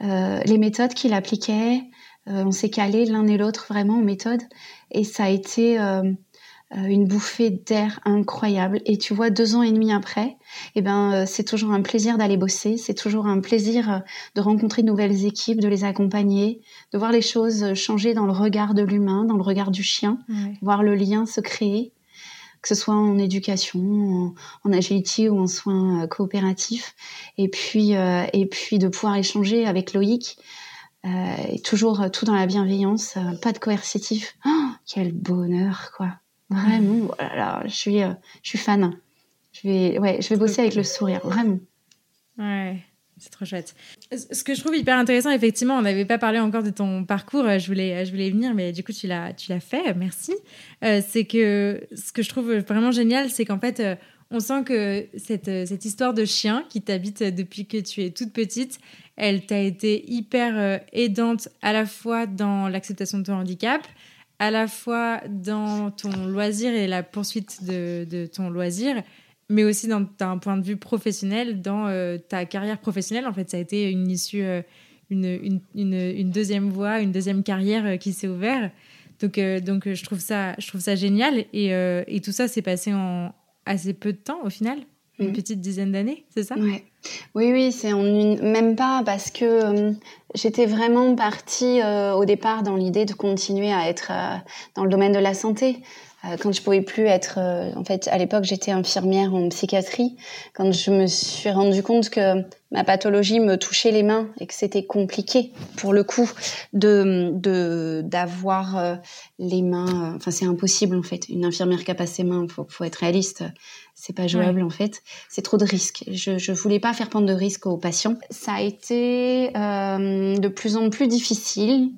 les méthodes qu'il appliquait, on s'est calé l'un et l'autre vraiment en méthode et ça a été euh, euh, une bouffée d'air incroyable. Et tu vois, deux ans et demi après, eh ben, c'est toujours un plaisir d'aller bosser, c'est toujours un plaisir de rencontrer de nouvelles équipes, de les accompagner, de voir les choses changer dans le regard de l'humain, dans le regard du chien, voir le lien se créer que ce soit en éducation, en, agility ou en soins coopératifs, et puis et puis de pouvoir échanger avec Loïc euh, et toujours euh, tout dans la bienveillance, euh, pas de coercitif. Oh, quel bonheur, quoi. Vraiment, voilà, je suis, je suis fan. Je vais, ouais, je vais bosser avec le sourire, vraiment. Ouais. C'est trop chouette. Ce que je trouve hyper intéressant, effectivement, on n'avait pas parlé encore de ton parcours, je voulais, je voulais y venir, mais du coup, tu l'as, tu l'as fait, merci. c'est que ce que je trouve vraiment génial, c'est qu'en fait, on sent que cette, cette histoire de chien qui t'habite depuis que tu es toute petite, elle t'a été hyper euh, aidante à la fois dans l'acceptation de ton handicap, à la fois dans ton loisir et la poursuite de, ton loisir, mais aussi dans un point de vue professionnel, dans euh, ta carrière professionnelle. En fait, ça a été une issue, euh, une, une, deuxième voie, une deuxième carrière qui s'est ouverte. Donc, donc je, trouve ça, je trouve ça génial. Et, et tout ça s'est passé en, assez peu de temps au final une mm. petite dizaine d'années, c'est ça? Oui, oui, c'est en une... même pas parce que euh, j'étais vraiment partie euh, au départ dans l'idée de continuer à être euh, dans le domaine de la santé. quand je pouvais plus être, en fait, à l'époque, j'étais infirmière en psychiatrie. Quand je me suis rendu compte que ma pathologie me touchait les mains et que c'était compliqué pour le coup de d'avoir les mains enfin c'est impossible en fait une infirmière qui a pas ses mains faut faut être réaliste c'est pas jouable en fait c'est trop de risques je je voulais pas faire prendre de risques aux patients ça a été euh, de plus en plus difficile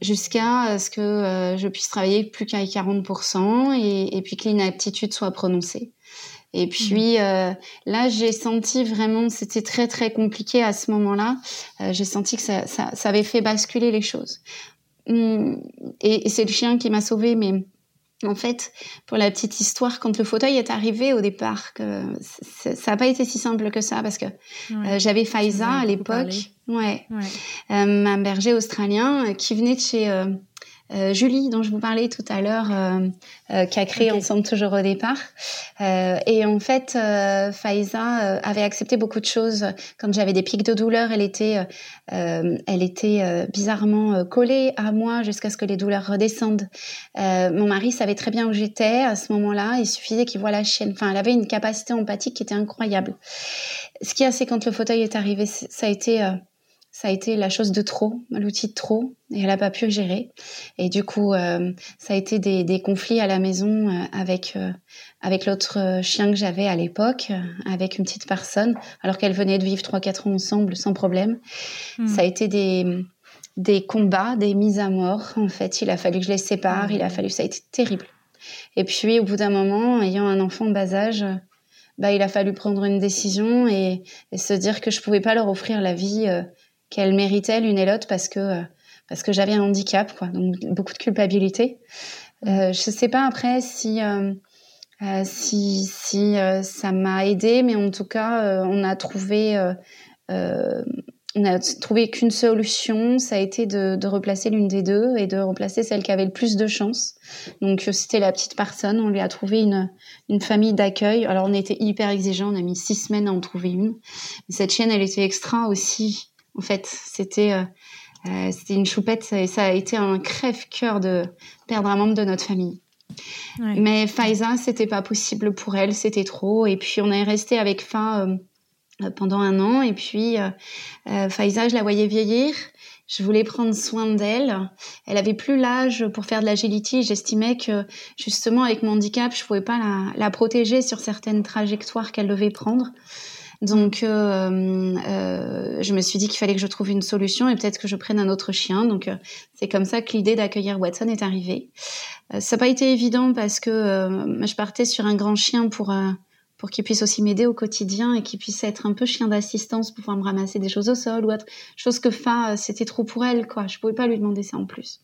jusqu'à ce que je puisse travailler plus qu'à 40% et, et puis que l'inaptitude soit prononcée et puis mmh. euh, là, j'ai senti vraiment, c'était très très compliqué à ce moment-là. Euh, j'ai senti que ça, ça, ça, avait fait basculer les choses. Mmh. Et, c'est le chien qui m'a sauvée, mais en fait, pour la petite histoire, quand le fauteuil est arrivé au départ, que ça n'a pas été si simple que ça parce que euh, j'avais Faiza à l'époque, ouais, ouais. Euh, un berger australien qui venait de chez euh, Julie, dont je vous parlais tout à l'heure, euh, euh, qui a créé Ensemble Toujours au départ. et en fait, Faiza avait accepté beaucoup de choses. Quand j'avais des pics de douleur, elle était, elle était bizarrement collée à moi jusqu'à ce que les douleurs redescendent. mon mari savait très bien où j'étais à ce moment-là. Il suffisait qu'il voit la chienne. Enfin, elle avait une capacité empathique qui était incroyable. Ce qui a, c'est quand le fauteuil est arrivé, ça a été ça a été la chose de trop, l'outil de trop, et elle n'a pas pu gérer. Et du coup, euh, ça a été des, des, conflits à la maison euh, avec euh, avec l'autre chien que j'avais à l'époque, avec une petite personne, alors qu'elle venait de vivre 3-4 ans ensemble sans problème. Hmm. Ça a été des des combats, des mises à mort. En fait, il a fallu que je les sépare. Il a fallu, ça a été terrible. Et puis, au bout d'un moment, ayant un enfant de bas âge, bah, il a fallu prendre une décision et, et, se dire que je pouvais pas leur offrir la vie euh, qu'elles méritaient l'une et l'autre parce que euh, parce que j'avais un handicap, quoi. Donc beaucoup de culpabilité. Euh, je sais pas après si euh, si si ça m'a aidé, mais en tout cas, on a trouvé on a trouvé qu'une solution, ça a été de, de replacer l'une des deux et de replacer celle qui avait le plus de chance. Donc euh, c'était la petite personne, on lui a trouvé une, une famille d'accueil. Alors on était hyper exigeants, on a mis six semaines à en trouver une. cette chienne, elle était extra aussi. En fait, c'était euh, euh, c'était une choupette et ça a été un crève-cœur de perdre un membre de notre famille. Ouais. Mais Faiza, c'était pas possible pour elle, c'était trop. Et puis on est resté avec Fa euh, pendant un an. Et puis, euh, euh, Faiza, je la voyais vieillir. Je voulais prendre soin d'elle. Elle avait plus l'âge pour faire de l'agility. J'estimais que justement avec mon handicap, je pouvais pas la, la protéger sur certaines trajectoires qu'elle devait prendre. Donc, euh, euh, je me suis dit qu'il fallait que je trouve une solution et peut-être que je prenne un autre chien. Donc, euh, c'est comme ça que l'idée d'accueillir Watson est arrivée. ça n'a pas été évident parce que je partais sur un grand chien pour pour qu'il puisse aussi m'aider au quotidien et qu'il puisse être un peu chien d'assistance pour pouvoir me ramasser des choses au sol ou autre chose que Fa c'était trop pour elle quoi je pouvais pas lui demander ça en plus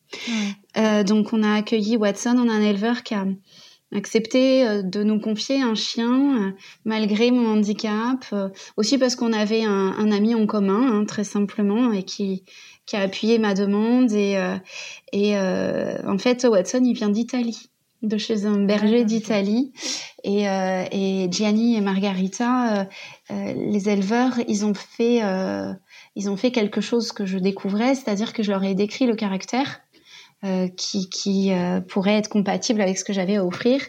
euh, donc on a accueilli Watson on a un éleveur qui a accepté euh, de nous confier un chien malgré mon handicap aussi parce qu'on avait un, ami en commun hein, très simplement et qui qui a appuyé ma demande et et en fait Watson il vient d'Italie de chez un berger d'Italie. Et, euh, et Gianni et Margarita, euh, euh, les éleveurs, ils ont fait, euh, ils ont fait quelque chose que je découvrais, c'est-à-dire que je leur ai décrit le caractère. Euh, qui, qui pourrait être compatible avec ce que j'avais à offrir.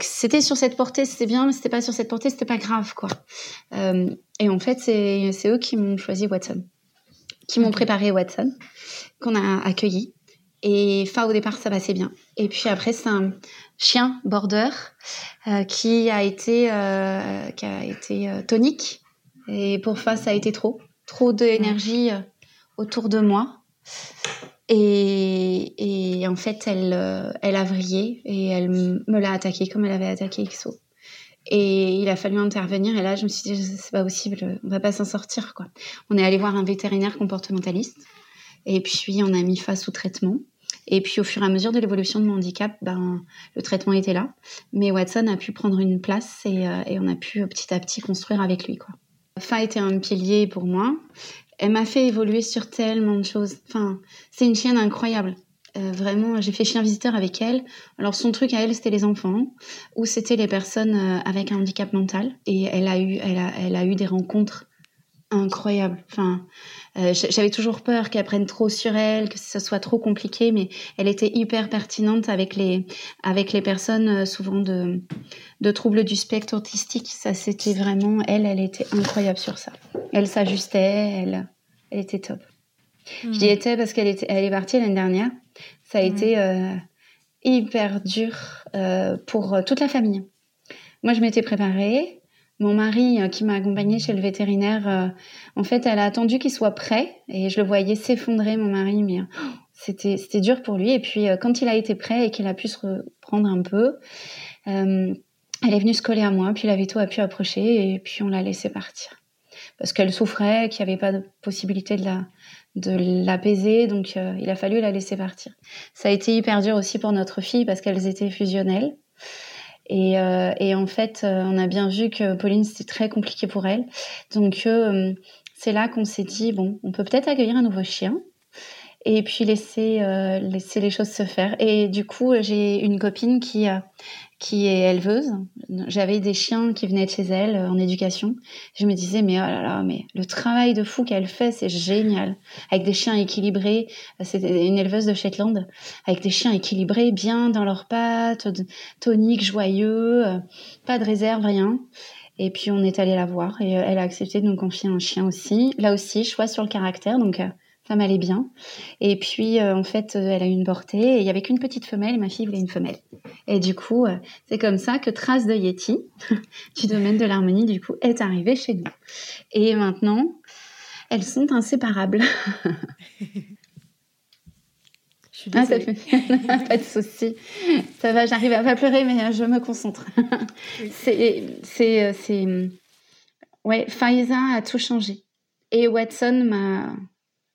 c'était sur cette portée, c'était bien, mais c'était pas sur cette portée, c'était pas grave, quoi. et en fait, c'est, eux qui m'ont choisi Watson, qui m'ont préparé Watson, qu'on a accueilli et Fa, au départ, ça passait bien. Et puis après, c'est un chien border euh, qui a été, euh, qui a été euh, tonique. Et pour Fa, ça a été trop. Trop d'énergie euh, autour de moi. Et, en fait, elle, euh, elle a vrillé et elle me l'a attaqué comme elle avait attaqué XO. Et il a fallu intervenir. Et là, je me suis dit, c'est pas possible, on va pas s'en sortir, quoi. On est allé voir un vétérinaire comportementaliste. Et puis, on a mis Fa sous traitement. Et puis au fur et à mesure de l'évolution de mon handicap, ben, le traitement était là. Mais Watson a pu prendre une place et, euh, on a pu petit à petit construire avec lui. Quoi. Fa était un pilier pour moi. Elle m'a fait évoluer sur tellement de choses. Enfin, c'est une chienne incroyable. Euh, vraiment, j'ai fait chien visiteur avec elle. Alors son truc à elle, c'était les enfants ou c'était les personnes euh, avec un handicap mental. Et elle a eu, elle a, elle a eu des rencontres incroyables. Enfin, euh, j'avais toujours peur qu'elle prenne trop sur elle, que ce soit trop compliqué, mais elle était hyper pertinente avec les avec les personnes euh, souvent de de troubles du spectre autistique. Ça, c'était vraiment elle, elle était incroyable sur ça. Elle s'ajustait, elle elle était top. Mmh. J'y étais parce qu'elle était elle est partie l'année dernière. Ça a mmh. été euh, hyper dur euh, pour toute la famille. Moi, je m'étais préparée. Mon mari euh, qui m'a accompagnée chez le vétérinaire, euh, en fait, elle a attendu qu'il soit prêt et je le voyais s'effondrer, mon mari, mais oh, c'était c'était dur pour lui. Et puis euh, quand il a été prêt et qu'il a pu se reprendre un peu, elle est venue se coller à moi, puis la veto a pu approcher et puis on l'a laissé partir parce qu'elle souffrait, qu'il n'y avait pas de possibilité de la de l'apaiser, donc il a fallu la laisser partir. Ça a été hyper dur aussi pour notre fille parce qu'elles étaient fusionnelles. Et, euh, et, en fait, euh, on a bien vu que Pauline, c'était très compliqué pour elle. Donc, euh, c'est là qu'on s'est dit, bon, on peut peut-être accueillir un nouveau chien et puis laisser, euh, laisser les choses se faire. Et du coup, j'ai une copine qui, qui est éleveuse. J'avais des chiens qui venaient de chez elle euh, en éducation. Je me disais, mais oh là là, mais le travail de fou qu'elle fait, c'est génial. Avec des chiens équilibrés, c'était une éleveuse de Shetland, avec des chiens équilibrés, bien dans leurs pattes, toniques, joyeux, euh, pas de réserve, rien. Et puis on est allé la voir et elle a accepté de nous confier un chien aussi. Là aussi, choix sur le caractère, donc ça m'allait bien. Et puis, euh, en fait, euh, elle a eu une portée et il y avait qu'une petite femelle et ma fille voulait une femelle. Et du coup, euh, c'est comme ça que Trace de Yeti, du domaine de l'harmonie, du coup, est arrivée chez nous. Et maintenant, elles sont inséparables. Je suis ah, ça fait pas de souci. Ça va, j'arrive à pas pleurer, mais je me concentre. c'est, c'est, c'est, ouais, Faiza a tout changé. Et Watson m'a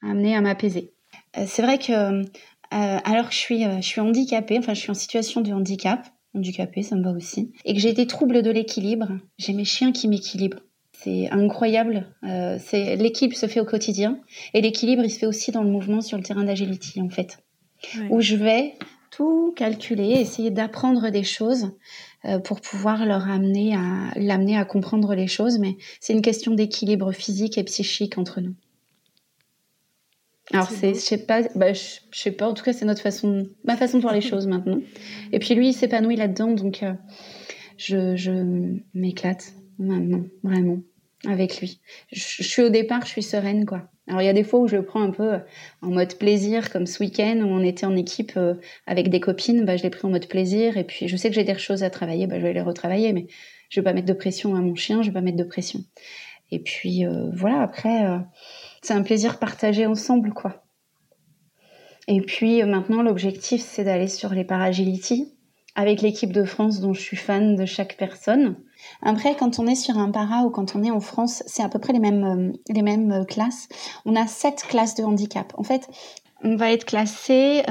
amené à m'apaiser. Euh, c'est vrai que euh, alors que je suis, euh, je suis handicapée, enfin je suis en situation de handicap, handicapée, ça me va aussi, et que j'ai des troubles de l'équilibre, j'ai mes chiens qui m'équilibrent. C'est incroyable. c'est l'équilibre se fait au quotidien et l'équilibre il se fait aussi dans le mouvement sur le terrain d'agility en fait, où je vais tout calculer, essayer d'apprendre des choses pour pouvoir leur amener à l'amener à comprendre les choses. Mais c'est une question d'équilibre physique et psychique entre nous. Alors c'est, je sais pas, bah, je, sais pas. En tout cas, c'est notre façon, ma façon de voir les choses maintenant. Et puis lui, il s'épanouit là-dedans, donc euh, je, je m'éclate maintenant, vraiment, avec lui. Je, suis au départ, je suis sereine, quoi. Alors il y a des fois où je le prends un peu en mode plaisir, comme ce week-end où on était en équipe euh, avec des copines, bah je l'ai pris en mode plaisir. Et puis je sais que j'ai des choses à travailler, bah je vais les retravailler, mais je vais pas mettre de pression à mon chien, je vais pas mettre de pression. Et puis euh, voilà, après c'est un plaisir partagé ensemble, quoi. Et puis euh, maintenant, l'objectif, c'est d'aller sur les Paragility avec l'équipe de France dont je suis fan de chaque personne. Après, quand on est sur un para ou quand on est en France, c'est à peu près les mêmes, euh, les mêmes euh, classes. On a sept classes de handicap. En fait, on va être classé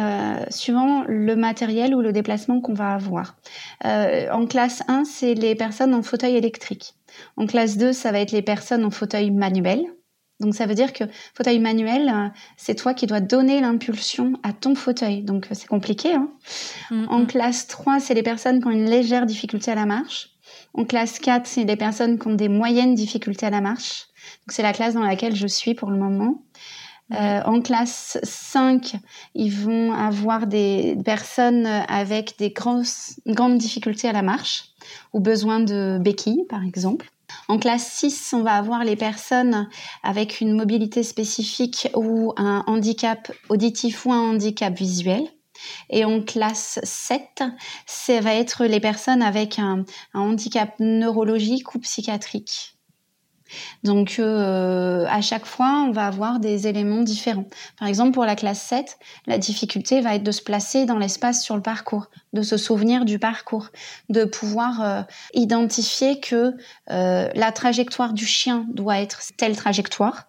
suivant le matériel ou le déplacement qu'on va avoir. En classe 1, c'est les personnes en fauteuil électrique. En classe 2, ça va être les personnes en fauteuil manuel. Donc ça veut dire que fauteuil manuel, euh, c'est toi qui dois donner l'impulsion à ton fauteuil. Donc euh, c'est compliqué. Hein En classe 3, c'est les personnes qui ont une légère difficulté à la marche. En classe 4, c'est les personnes qui ont des moyennes difficultés à la marche. Donc c'est la classe dans laquelle je suis pour le moment. Euh, en classe 5, ils vont avoir des personnes avec des grosses, grandes difficultés à la marche ou besoin de béquilles, par exemple. En classe 6, on va avoir les personnes avec une mobilité spécifique ou un handicap auditif ou un handicap visuel. Et en classe 7, ça va être les personnes avec un, un handicap neurologique ou psychiatrique. Donc euh, à chaque fois, on va avoir des éléments différents. Par exemple, pour la classe 7, la difficulté va être de se placer dans l'espace sur le parcours, de se souvenir du parcours, de pouvoir euh, identifier que euh, la trajectoire du chien doit être telle trajectoire,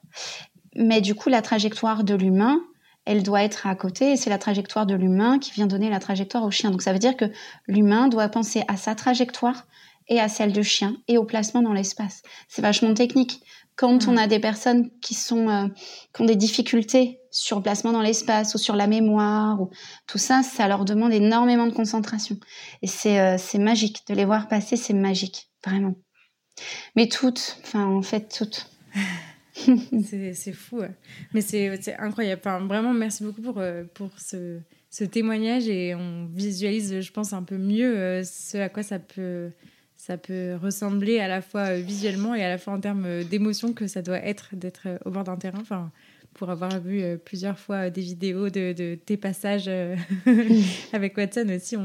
mais du coup la trajectoire de l'humain, elle doit être à côté et c'est la trajectoire de l'humain qui vient donner la trajectoire au chien. Donc ça veut dire que l'humain doit penser à sa trajectoire et à celle du chien et au placement dans l'espace. C'est vachement technique. Quand on a des personnes qui sont euh, qui ont des difficultés sur le placement dans l'espace ou sur la mémoire ou tout ça, ça leur demande énormément de concentration. Et c'est euh, c'est magique de les voir passer, c'est magique, vraiment. Mais toutes, enfin en fait toutes. c'est fou, mais c'est incroyable. Enfin, vraiment, merci beaucoup pour, euh, pour ce, ce témoignage et on visualise, je pense, un peu mieux ce à quoi ça peut ça peut ressembler à la fois euh, visuellement et à la fois en termes euh, d'émotion que ça doit être d'être euh, au bord d'un terrain. Enfin, pour avoir vu plusieurs fois des vidéos de, tes passages avec Watson aussi,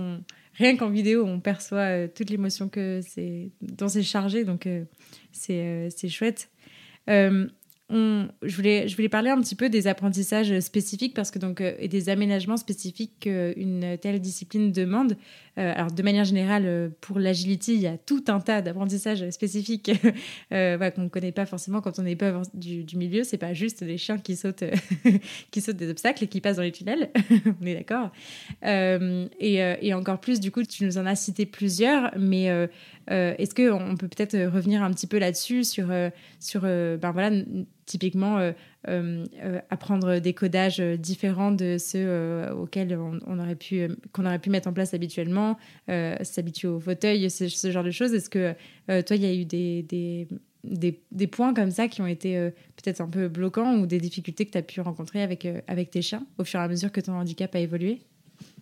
rien qu'en vidéo, on perçoit toute l'émotion c'est dont c'est chargé, donc c'est chouette je, voulais, parler un petit peu des apprentissages spécifiques parce que donc euh, et des aménagements spécifiques qu'une telle discipline demande. Euh, alors de manière générale, euh, pour l'agility, il y a tout un tas d'apprentissages spécifiques qu'on ne connaît pas forcément quand on n'est pas du, du milieu. C'est pas juste des chiens qui sautent, qui sautent des obstacles et qui passent dans les tunnels. on est d'accord. Et, et, encore plus, du coup, tu nous en as cité plusieurs, mais est-ce qu'on peut peut-être revenir un petit peu là-dessus sur, sur ben voilà typiquement euh, euh, euh, apprendre des codages différents de ceux auxquels on, aurait pu qu'on aurait pu mettre en place habituellement, s'habituer au fauteuil, ce, ce, genre de choses. Est-ce que toi, il y a eu des, des, des, des, points comme ça qui ont été peut-être un peu bloquants ou des difficultés que tu as pu rencontrer avec, avec tes chiens au fur et à mesure que ton handicap a évolué?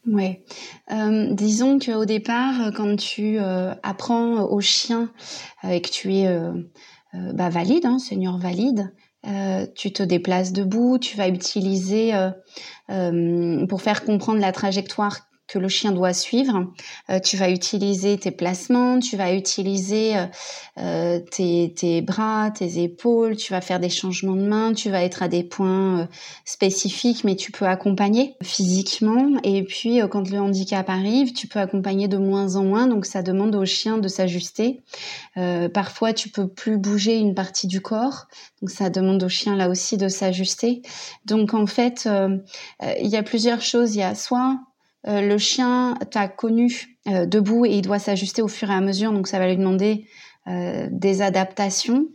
Ouais. Euh, disons qu'au départ, quand tu euh, apprends au chien et que tu es bah, valide, hein, seigneur valide, tu te déplaces debout, tu vas utiliser pour faire comprendre la trajectoire que le chien doit suivre. Euh, tu vas utiliser tes placements, tu vas utiliser euh, euh, tes, tes, bras, tes épaules, tu vas faire des changements de main, tu vas être à des points spécifiques, mais tu peux accompagner physiquement. Et puis quand le handicap arrive, tu peux accompagner de moins en moins, donc ça demande au chien de s'ajuster. parfois, tu peux plus bouger une partie du corps, donc ça demande au chien là aussi de s'ajuster. Donc en fait, il y a plusieurs choses. Il y a soit euh, le chien t'a connu euh, debout et il doit s'ajuster au fur et à mesure, donc ça va lui demander euh, des adaptations.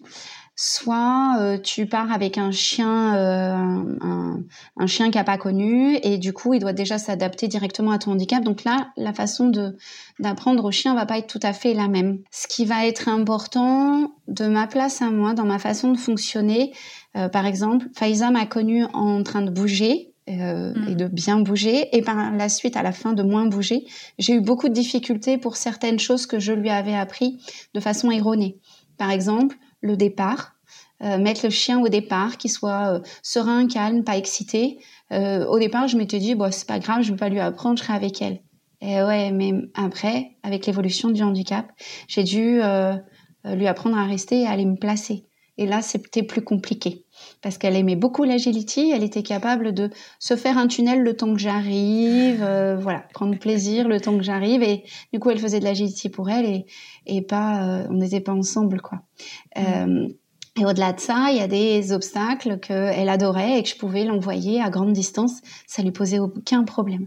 Soit tu pars avec un chien, un, un, chien qui a pas connu et du coup il doit déjà s'adapter directement à ton handicap. Donc là, la façon de d'apprendre au chien va pas être tout à fait la même. Ce qui va être important de ma place à moi, dans ma façon de fonctionner, par exemple, Faiza m'a connu en train de bouger euh, et mm. de bien bouger. Et par la suite, à la fin, de moins bouger. J'ai eu beaucoup de difficultés pour certaines choses que je lui avais appris de façon erronée. Par exemple, le départ. Euh, mettre le chien au départ, qu'il soit euh, serein, calme, pas excité. au départ, je m'étais dit, bon, c'est pas grave, je vais pas lui apprendre, je serai avec elle. Et ouais, mais après, avec l'évolution du handicap, j'ai dû lui apprendre à rester et à aller me placer. Et là, c'était plus compliqué parce qu'elle aimait beaucoup l'agility. Elle était capable de se faire un tunnel le temps que j'arrive, euh, voilà, prendre plaisir le temps que j'arrive. Et du coup, elle faisait de l'agility pour elle et, et pas, euh, on n'était pas ensemble, quoi. Mm. Euh, et au-delà de ça, il y a des obstacles qu'elle adorait et que je pouvais l'envoyer à grande distance. Ça lui posait aucun problème.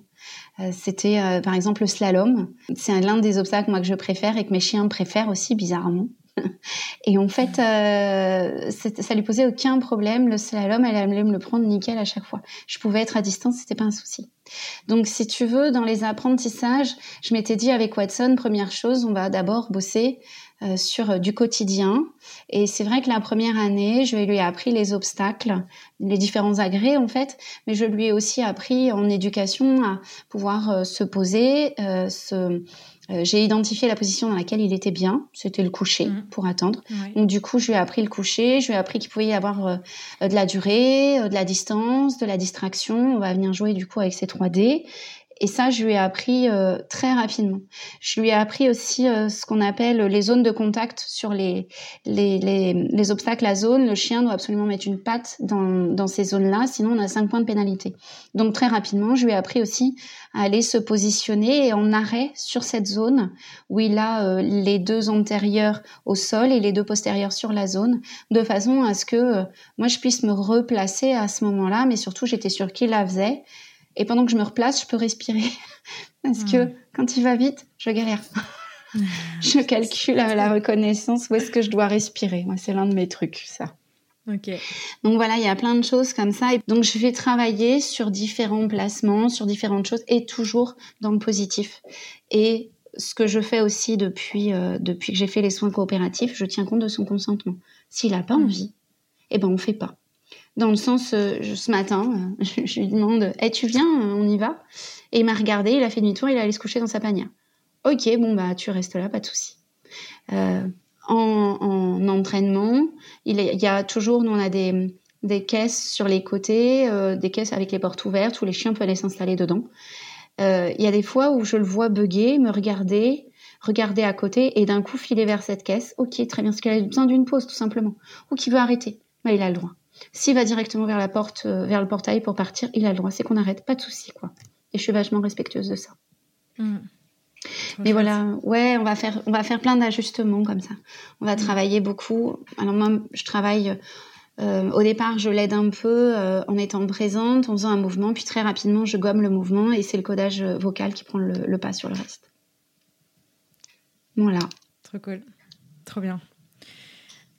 C'était par exemple le slalom. C'est l'un des obstacles moi que je préfère et que mes chiens préfèrent aussi bizarrement. Et en fait, euh, ça lui posait aucun problème. Le slalom, elle allait me le prendre nickel à chaque fois. Je pouvais être à distance, c'était pas un souci. Donc, si tu veux, dans les apprentissages, je m'étais dit avec Watson, première chose, on va d'abord bosser euh, sur euh, du quotidien. Et c'est vrai que la première année, je lui ai appris les obstacles, les différents agrès en fait, mais je lui ai aussi appris en éducation à pouvoir se poser, se euh, j'ai identifié la position dans laquelle il était bien, c'était le coucher mhm. pour attendre. Donc du coup, je lui ai appris le coucher, je lui ai appris qu'il pouvait y avoir euh, de la durée, euh, de la distance, de la distraction. On va venir jouer du coup avec ces 3D et ça, je lui ai appris euh, très rapidement. Je lui ai appris aussi euh, ce qu'on appelle les zones de contact sur les, les, les, les, obstacles à zone. Le chien doit absolument mettre une patte dans, dans ces zones-là, sinon on a cinq points de pénalité. Donc très rapidement, je lui ai appris aussi à aller se positionner en arrêt sur cette zone où il a euh, les deux antérieurs au sol et les deux postérieurs sur la zone, de façon à ce que moi je puisse me replacer à ce moment-là, mais surtout j'étais sûre qu'il la faisait et pendant que je me replace, je peux respirer. Parce que hmm. quand il va vite, je galère. je calcule la reconnaissance, où est-ce que je dois respirer. Moi, c'est l'un de mes trucs, ça. Ok. Donc voilà, il y a plein de choses comme ça. Et donc je vais travailler sur différents placements, sur différentes choses, et toujours dans le positif. Et ce que je fais aussi depuis, euh, depuis que j'ai fait les soins coopératifs, je tiens compte de son consentement. S'il n'a pas hmm. envie, eh ben on fait pas dans le sens, euh, ce matin, euh, je, lui demande hey, tu viens, on y va? Et il m'a regardé, il a fait demi-tour, il est allé se coucher dans sa panière. Ok, bon, bah, tu restes là, pas de souci. Euh, en, entraînement, il, y a toujours, nous, on a des, des caisses sur les côtés, des caisses avec les portes ouvertes où les chiens peuvent aller s'installer dedans. Il y a des fois où je le vois bugger, me regarder, regarder à côté et d'un coup filer vers cette caisse. Ok, très bien, parce qu'il a besoin d'une pause tout simplement. Ou qu'il veut arrêter. Bah, il a le droit. S'il va directement vers la porte, euh, vers le portail pour partir, il a le droit. C'est qu'on arrête, pas de souci, quoi. Et je suis vachement respectueuse de ça. Hmm. Mais voilà, ouais, on va faire, on va faire plein d'ajustements comme ça. On va hmm. travailler beaucoup. Alors moi, je travaille. Euh, au départ, je l'aide un peu euh, en étant présente, en faisant un mouvement, puis très rapidement, je gomme le mouvement et c'est le codage vocal qui prend le, pas sur le reste. Voilà. Trop cool. Trop bien.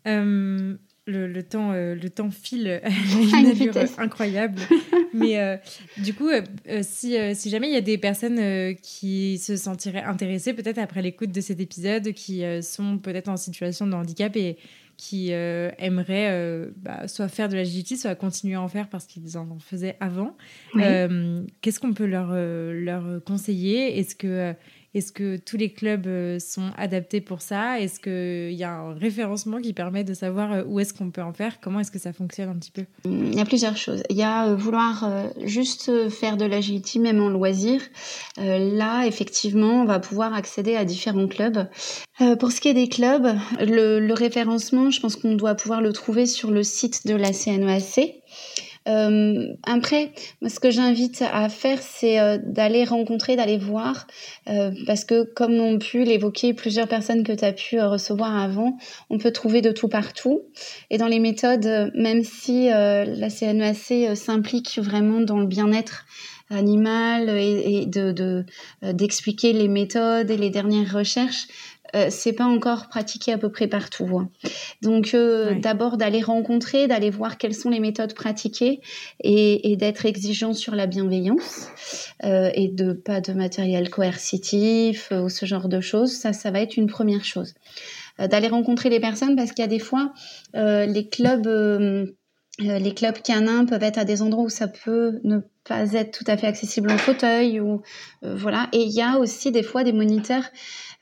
Euh, le, temps, euh, le temps file à une allure incroyable. Mais euh, du coup, euh, si, si, jamais il y a des personnes qui se sentiraient intéressées, peut-être après l'écoute de cet épisode, qui sont peut-être en situation de handicap et qui aimeraient bah, soit faire de l'agility, soit continuer à en faire parce qu'ils en faisaient avant. Qu'est-ce qu'on peut leur, leur conseiller? Est-ce que est-ce que tous les clubs euh, sont adaptés pour ça? Est-ce qu'il y a un référencement qui permet de savoir euh, où est-ce qu'on peut en faire? Comment est-ce que ça fonctionne un petit peu? Il y a plusieurs choses. Il y a euh, vouloir juste faire de l'agility, même en loisir. Là, effectivement, on va pouvoir accéder à différents clubs. Pour ce qui est des clubs, le, le référencement, je pense qu'on doit pouvoir le trouver sur le site de la CNEAC. Euh, après, ce que j'invite à faire, c'est euh, d'aller rencontrer, d'aller voir, euh, parce que comme ont pu l'évoquer plusieurs personnes que tu as pu recevoir avant, on peut trouver de tout partout. Et dans les méthodes, même si la CNEAC s'implique vraiment dans le bien-être animal et, de d'expliquer les méthodes et les dernières recherches, euh, c'est pas encore pratiqué à peu près partout. Hein. Donc euh, d'abord d'aller rencontrer, d'aller voir quelles sont les méthodes pratiquées et, d'être exigeant sur la bienveillance euh, et de pas de matériel coercitif ou ce genre de choses. Ça, ça va être une première chose. d'aller rencontrer les personnes parce qu'il y a des fois les clubs les clubs canins peuvent être à des endroits où ça peut ne pas être tout à fait accessible en fauteuil ou voilà et il y a aussi des fois des moniteurs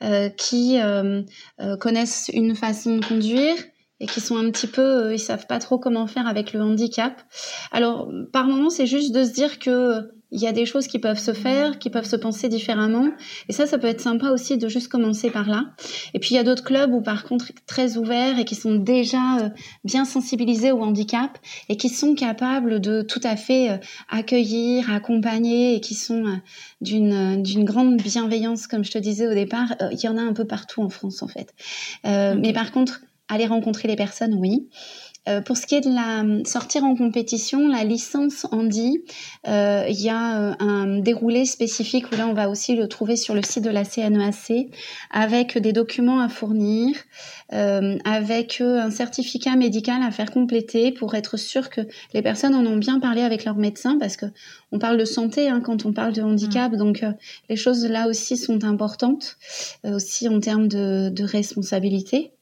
euh, qui euh, euh, connaissent une façon de conduire et qui sont un petit peu, ils savent pas trop comment faire avec le handicap. Alors, par moment, c'est juste de se dire que il y a des choses qui peuvent se faire, qui peuvent se penser différemment. Et ça, ça peut être sympa aussi de juste commencer par là. Et puis il y a d'autres clubs où par contre très ouverts et qui sont déjà euh, bien sensibilisés au handicap et qui sont capables de tout à fait euh, accueillir, accompagner et qui sont euh, d'une d'une grande bienveillance, comme je te disais au départ. Il y en a un peu partout en France en fait. Mais par contre, aller rencontrer les personnes, oui. Euh, pour ce qui est de la euh, sortir en compétition, la licence Andy, euh, il y a un déroulé spécifique où là on va aussi le trouver sur le site de la CNEAC avec des documents à fournir, avec un certificat médical à faire compléter pour être sûr que les personnes en ont bien parlé avec leur médecin parce que on parle de santé hein, quand on parle de handicap, mmh. donc les choses là aussi sont importantes aussi en termes de, de responsabilité.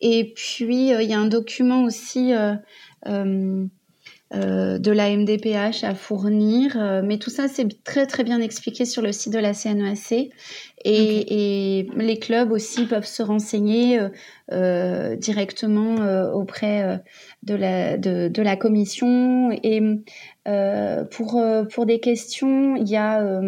Et puis, euh, il y a un document aussi euh, euh, de la MDPH à fournir. mais tout ça, c'est très, très bien expliqué sur le site de la CNEAC. Et, les clubs aussi peuvent se renseigner directement auprès de, la, de, de, la commission. Et pour, pour des questions, il y a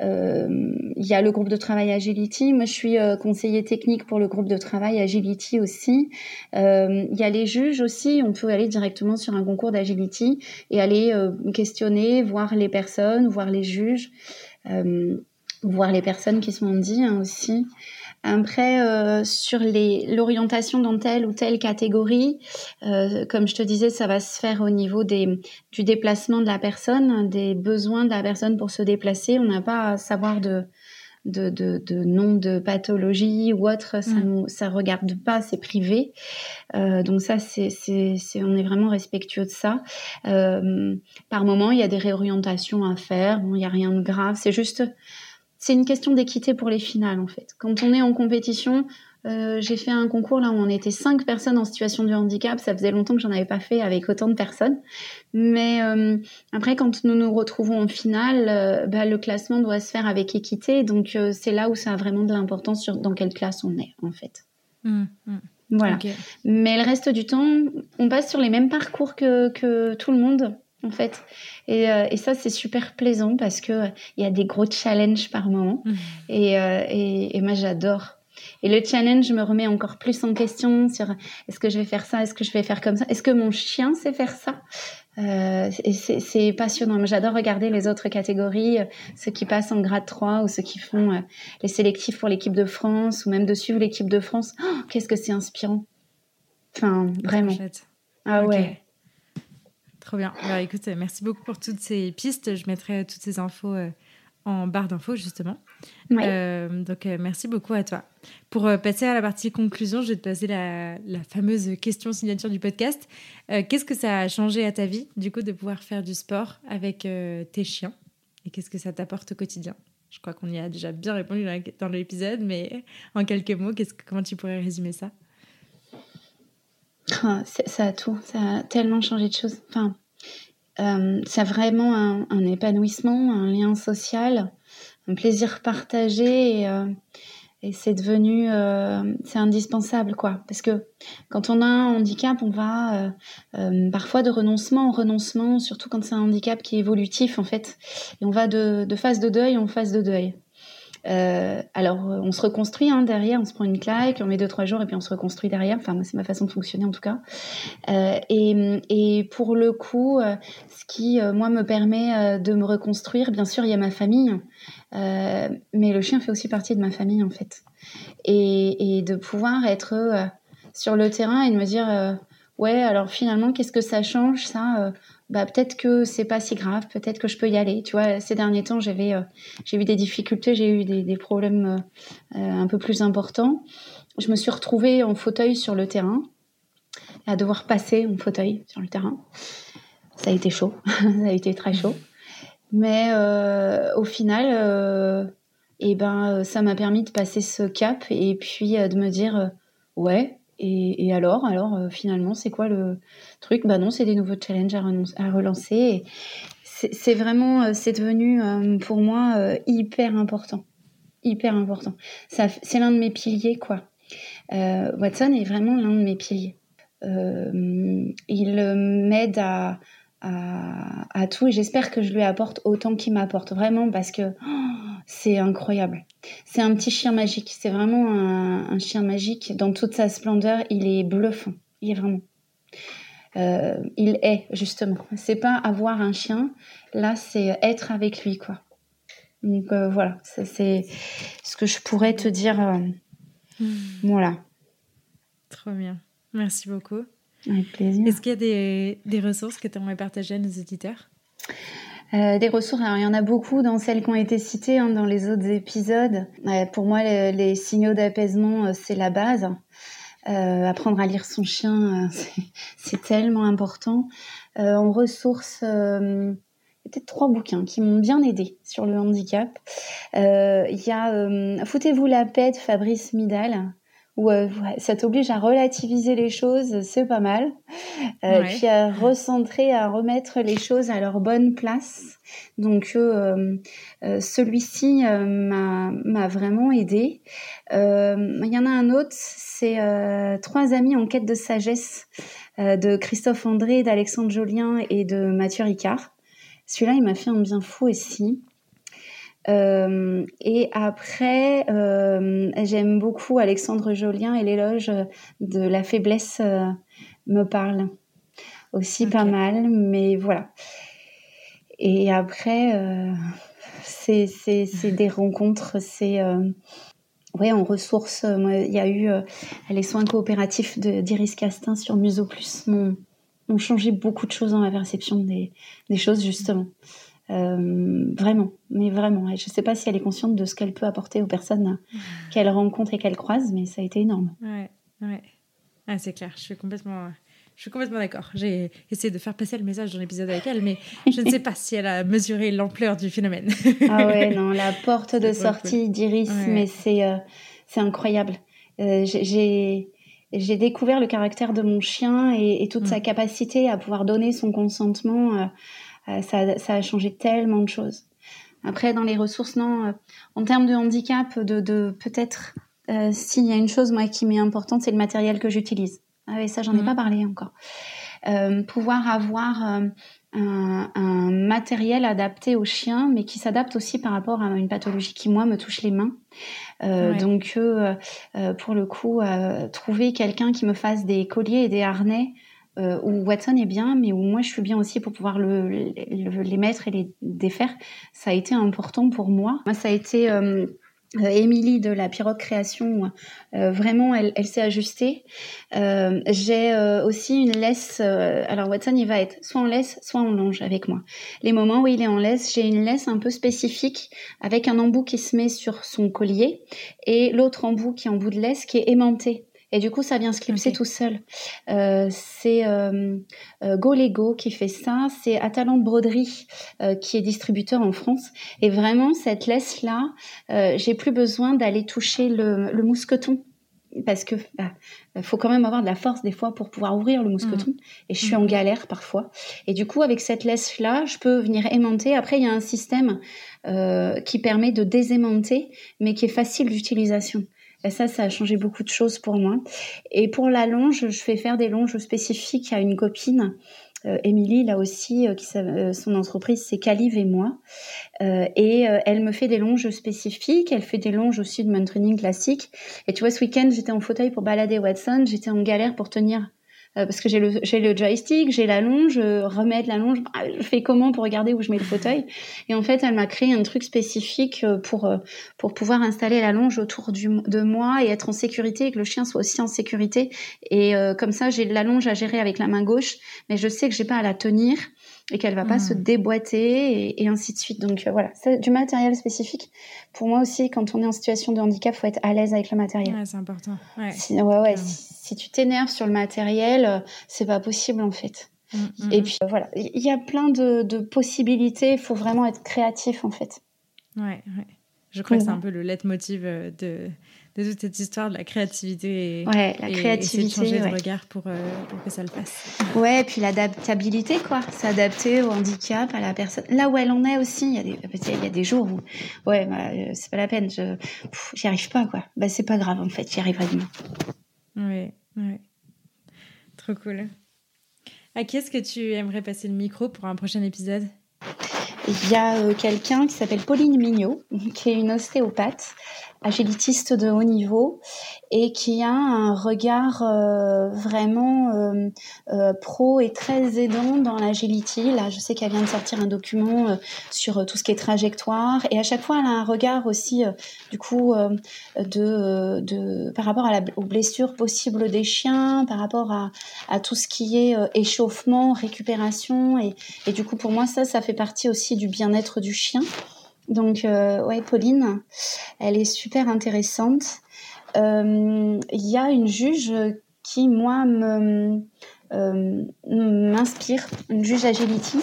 il y a le groupe de travail Agility. Moi, je suis euh, conseiller technique pour le groupe de travail Agility aussi. Euh, il y a les juges aussi. On peut aller directement sur un concours d'Agility et aller questionner, voir les personnes, voir les juges, voir les personnes qui sont en dit aussi. Après, euh, sur l'orientation dans telle ou telle catégorie, euh, comme je te disais, ça va se faire au niveau des, du déplacement de la personne, des besoins de la personne pour se déplacer. On n'a pas à savoir de, de, de, de nom de pathologie ou autre, ça mm. ça regarde pas, c'est privé. Euh, donc ça, c'est, on est vraiment respectueux de ça. Euh, par moment, il y a des réorientations à faire. Bon, il y a rien de grave. C'est juste c'est une question d'équité pour les finales en fait. Quand on est en compétition, euh, j'ai fait un concours là où on était cinq personnes en situation de handicap. Ça faisait longtemps que j'en avais pas fait avec autant de personnes. Mais euh, après, quand nous nous retrouvons en finale, euh, bah, le classement doit se faire avec équité. Donc c'est là où ça a vraiment de l'importance sur dans quelle classe on est en fait. Mmh, mmh. Voilà. Mais le reste du temps, on passe sur les mêmes parcours que, que tout le monde en fait. Et, euh, et ça, c'est super plaisant parce que il y a des gros challenges par moment. Mmh. Et, euh, et, et, moi, j'adore. Et le challenge me remet encore plus en question sur est-ce que je vais faire ça, est-ce que je vais faire comme ça, est-ce que mon chien sait faire ça? Euh, c'est passionnant. J'adore regarder les autres catégories, ceux qui passent en grade 3 ou ceux qui font euh, les sélectifs pour l'équipe de France ou même de suivre l'équipe de France. Oh, Qu'est-ce que c'est inspirant. Enfin, vraiment. Ah ouais. Trop bien. Bah, écoute, merci beaucoup pour toutes ces pistes. Je mettrai toutes ces infos euh, en barre d'infos, justement. Euh, donc, euh, merci beaucoup à toi. Pour passer à la partie conclusion, je vais te poser la, fameuse question signature du podcast. qu'est-ce que ça a changé à ta vie, du coup, de pouvoir faire du sport avec tes chiens? Et qu'est-ce que ça t'apporte au quotidien? Je crois qu'on y a déjà bien répondu dans l'épisode, mais en quelques mots, comment tu pourrais résumer ça? Ah, ça a tout, ça a tellement changé de choses. Enfin, euh, ça a vraiment un, épanouissement, un lien social, un plaisir partagé et, euh, c'est devenu, euh, c'est indispensable quoi. Parce que quand on a un handicap, on va parfois de renoncement en renoncement, surtout quand c'est un handicap qui est évolutif en fait, et on va de, de phase de deuil en phase de deuil. Euh, alors, euh, on se reconstruit hein, derrière, on se prend une claque, on met deux trois jours et puis on se reconstruit derrière. Enfin, c'est ma façon de fonctionner en tout cas. Euh, et, pour le coup, ce qui moi me permet de me reconstruire, bien sûr, il y a ma famille, mais le chien fait aussi partie de ma famille en fait. Et, et de pouvoir être sur le terrain et de me dire ouais, alors finalement, qu'est-ce que ça change ça bah, peut-être que c'est pas si grave, peut-être que je peux y aller. Tu vois, ces derniers temps, j'avais euh, j'ai eu des difficultés, j'ai eu des, problèmes euh, euh, un peu plus importants. Je me suis retrouvée en fauteuil sur le terrain, à devoir passer en fauteuil sur le terrain. Ça a été chaud, ça a été très chaud. Mais au final, et eh ben, ça m'a permis de passer ce cap et puis de me dire, ouais, et, alors, alors euh, finalement, c'est quoi le truc? Bah non, c'est des nouveaux challenges à, relancer. C'est vraiment, euh, c'est devenu euh, pour moi hyper important, hyper important. C'est l'un de mes piliers, quoi. Watson est vraiment l'un de mes piliers. il m'aide à, à, tout et j'espère que je lui apporte autant qu'il m'apporte vraiment parce que oh, c'est incroyable. C'est un petit chien magique, c'est vraiment un, chien magique dans toute sa splendeur. Il est bluffant, il est vraiment. Euh, il est justement. C'est pas avoir un chien, là c'est être avec lui quoi. Donc euh, voilà, c'est ce que je pourrais te dire. Euh, hmm. Voilà. Trop bien. Merci beaucoup. Avec plaisir. Est-ce qu'il y a des, des ressources que tu aimerais partager à nos auditeurs? Euh, des ressources, alors il y en a beaucoup dans celles qui ont été citées hein, dans les autres épisodes. Euh, pour moi, les, signaux d'apaisement, euh, c'est la base. Apprendre à lire son chien, c'est tellement important. en ressources, peut-être trois bouquins qui m'ont bien aidé sur le handicap. Il y a Foutez-vous la paix de Fabrice Midal où euh, ça t'oblige à relativiser les choses, c'est pas mal. Euh, Puis à recentrer, à remettre les choses à leur bonne place. Donc euh, euh celui-ci euh, m'a vraiment aidé. Il y en a un autre, c'est Trois amis en quête de sagesse de Christophe André, d'Alexandre Jolien et de Mathieu Ricard. Celui-là, il m'a fait un bien fou aussi. Euh, et après, euh, j'aime beaucoup Alexandre Jolien et l'éloge de la faiblesse euh, me parle aussi pas mal, mais voilà. Et après, c'est des rencontres, c'est ouais, en ressources. Il y a eu les soins coopératifs d'Iris Castin sur Muso Plus m'ont changé beaucoup de choses dans ma perception des, des choses justement. Euh, vraiment, mais vraiment. je ne sais pas si elle est consciente de ce qu'elle peut apporter aux personnes qu'elle rencontre et qu'elle croise, mais ça a été énorme. Ouais, ouais. Ah, c'est clair, je suis complètement, je suis complètement d'accord. J'ai essayé de faire passer le message dans l'épisode avec elle, mais je ne sais pas si elle a mesuré l'ampleur du phénomène. ah ouais, non, la porte de sortie d'Iris, mais c'est euh, c'est incroyable. Euh, j'ai j'ai découvert le caractère de mon chien et, toute sa mm. capacité à pouvoir donner son consentement euh, ça, a changé tellement de choses. Après, dans les ressources, non, euh, en termes de handicap, de, peut-être, euh, s'il y a une chose, moi, qui m'est importante, c'est le matériel que j'utilise. Ah oui, ça, j'en ai mhm. pas parlé encore. pouvoir avoir un, matériel adapté au chien, mais qui s'adapte aussi par rapport à une pathologie qui, moi, me touche les mains. Donc, pour le coup, trouver quelqu'un qui me fasse des colliers et des harnais euh, où Watson est bien, mais où moi je suis bien aussi pour pouvoir le, les mettre et les défaire, ça a été important pour moi. Moi, ça a été euh, euh de la Pirogue Création, euh, vraiment, elle, elle s'est ajustée. J'ai aussi une laisse. alors Watson, il va être soit en laisse, soit en longe avec moi. Les moments où il est en laisse, j'ai une laisse un peu spécifique avec un embout qui se met sur son collier et l'autre embout qui est en bout de laisse qui est aimanté. Et du coup, ça vient se clipser tout seul. Euh, c'est euh, euh, Go Lego qui fait ça. C'est Atalante Broderie euh, qui est distributeur en France. Et vraiment, cette laisse-là, j'ai plus besoin d'aller toucher le, le mousqueton parce que bah, faut quand même avoir de la force des fois pour pouvoir ouvrir le mousqueton. Mmh. Et je suis en mmh. galère parfois. Et du coup, avec cette laisse-là, je peux venir aimanter. Après, il y a un système euh, qui permet de désaimanter, mais qui est facile d'utilisation. Ça, ça a changé beaucoup de choses pour moi. Et pour la longe, je fais faire des longes spécifiques à une copine euh, Émilie, là aussi, euh, qui, euh, son entreprise, c'est Calive et moi. et elle me fait des longes spécifiques. Elle fait des longes aussi de training classique. Et tu vois, ce week-end, j'étais en fauteuil pour balader Watson. J'étais en galère pour tenir euh, parce que j'ai le, j'ai le joystick, j'ai la longe, je remets de la longe, bah, je fais comment pour regarder où je mets le fauteuil? Et en fait, elle m'a créé un truc spécifique euh, pour euh, pour pouvoir installer la longe autour du, de moi et être en sécurité et que le chien soit aussi en sécurité. Et comme ça, j'ai la longe à gérer avec la main gauche, mais je sais que j'ai pas à la tenir et qu'elle va pas se hmm. déboîter et, ainsi de suite. Donc voilà, c'est du matériel spécifique. Pour moi aussi, quand on est en situation de handicap, faut être à l'aise avec le matériel. Ouais, c'est important. Ouais, ouais, ouais si tu t'énerves sur le matériel, euh, c'est pas possible en fait. Mm, mm, et mm. puis euh, voilà, il y a plein de, possibilités. Il faut vraiment être créatif en fait. Ouais, ouais. Je crois que c'est un peu le leitmotiv euh, de, de toute cette histoire de la créativité. Et, ouais, la créativité. de changer de regard pour, pour, que ça le fasse. Ouais, et puis l'adaptabilité, quoi. S'adapter au handicap, à la personne. Là où elle en est aussi, il y a des, il y a des jours où, ouais, bah, c'est pas la peine, je, j'y arrive pas, quoi. Bah, c'est pas grave, en fait, j'y arriverai demain. Ouais. Ouais. Trop cool. À qui est-ce que tu aimerais passer le micro pour un prochain épisode? Il y a euh, quelqu'un qui s'appelle Pauline Mignot, qui est une ostéopathe, agilitiste de haut niveau et qui a un regard euh, vraiment euh, euh, pro et très aidant dans l'agility. Là, je sais qu'elle vient de sortir un document sur tout ce qui est trajectoire et à chaque fois, elle a un regard aussi, du coup, de, de, par rapport à la, aux blessures possibles des chiens, par rapport à, à tout ce qui est échauffement, récupération et, et du coup, pour moi, ça, ça fait partie aussi du bien-être du chien. Donc, euh, ouais, Pauline, elle est super intéressante. Euh, il y a une juge qui, moi, euh, m'inspire, une juge agility,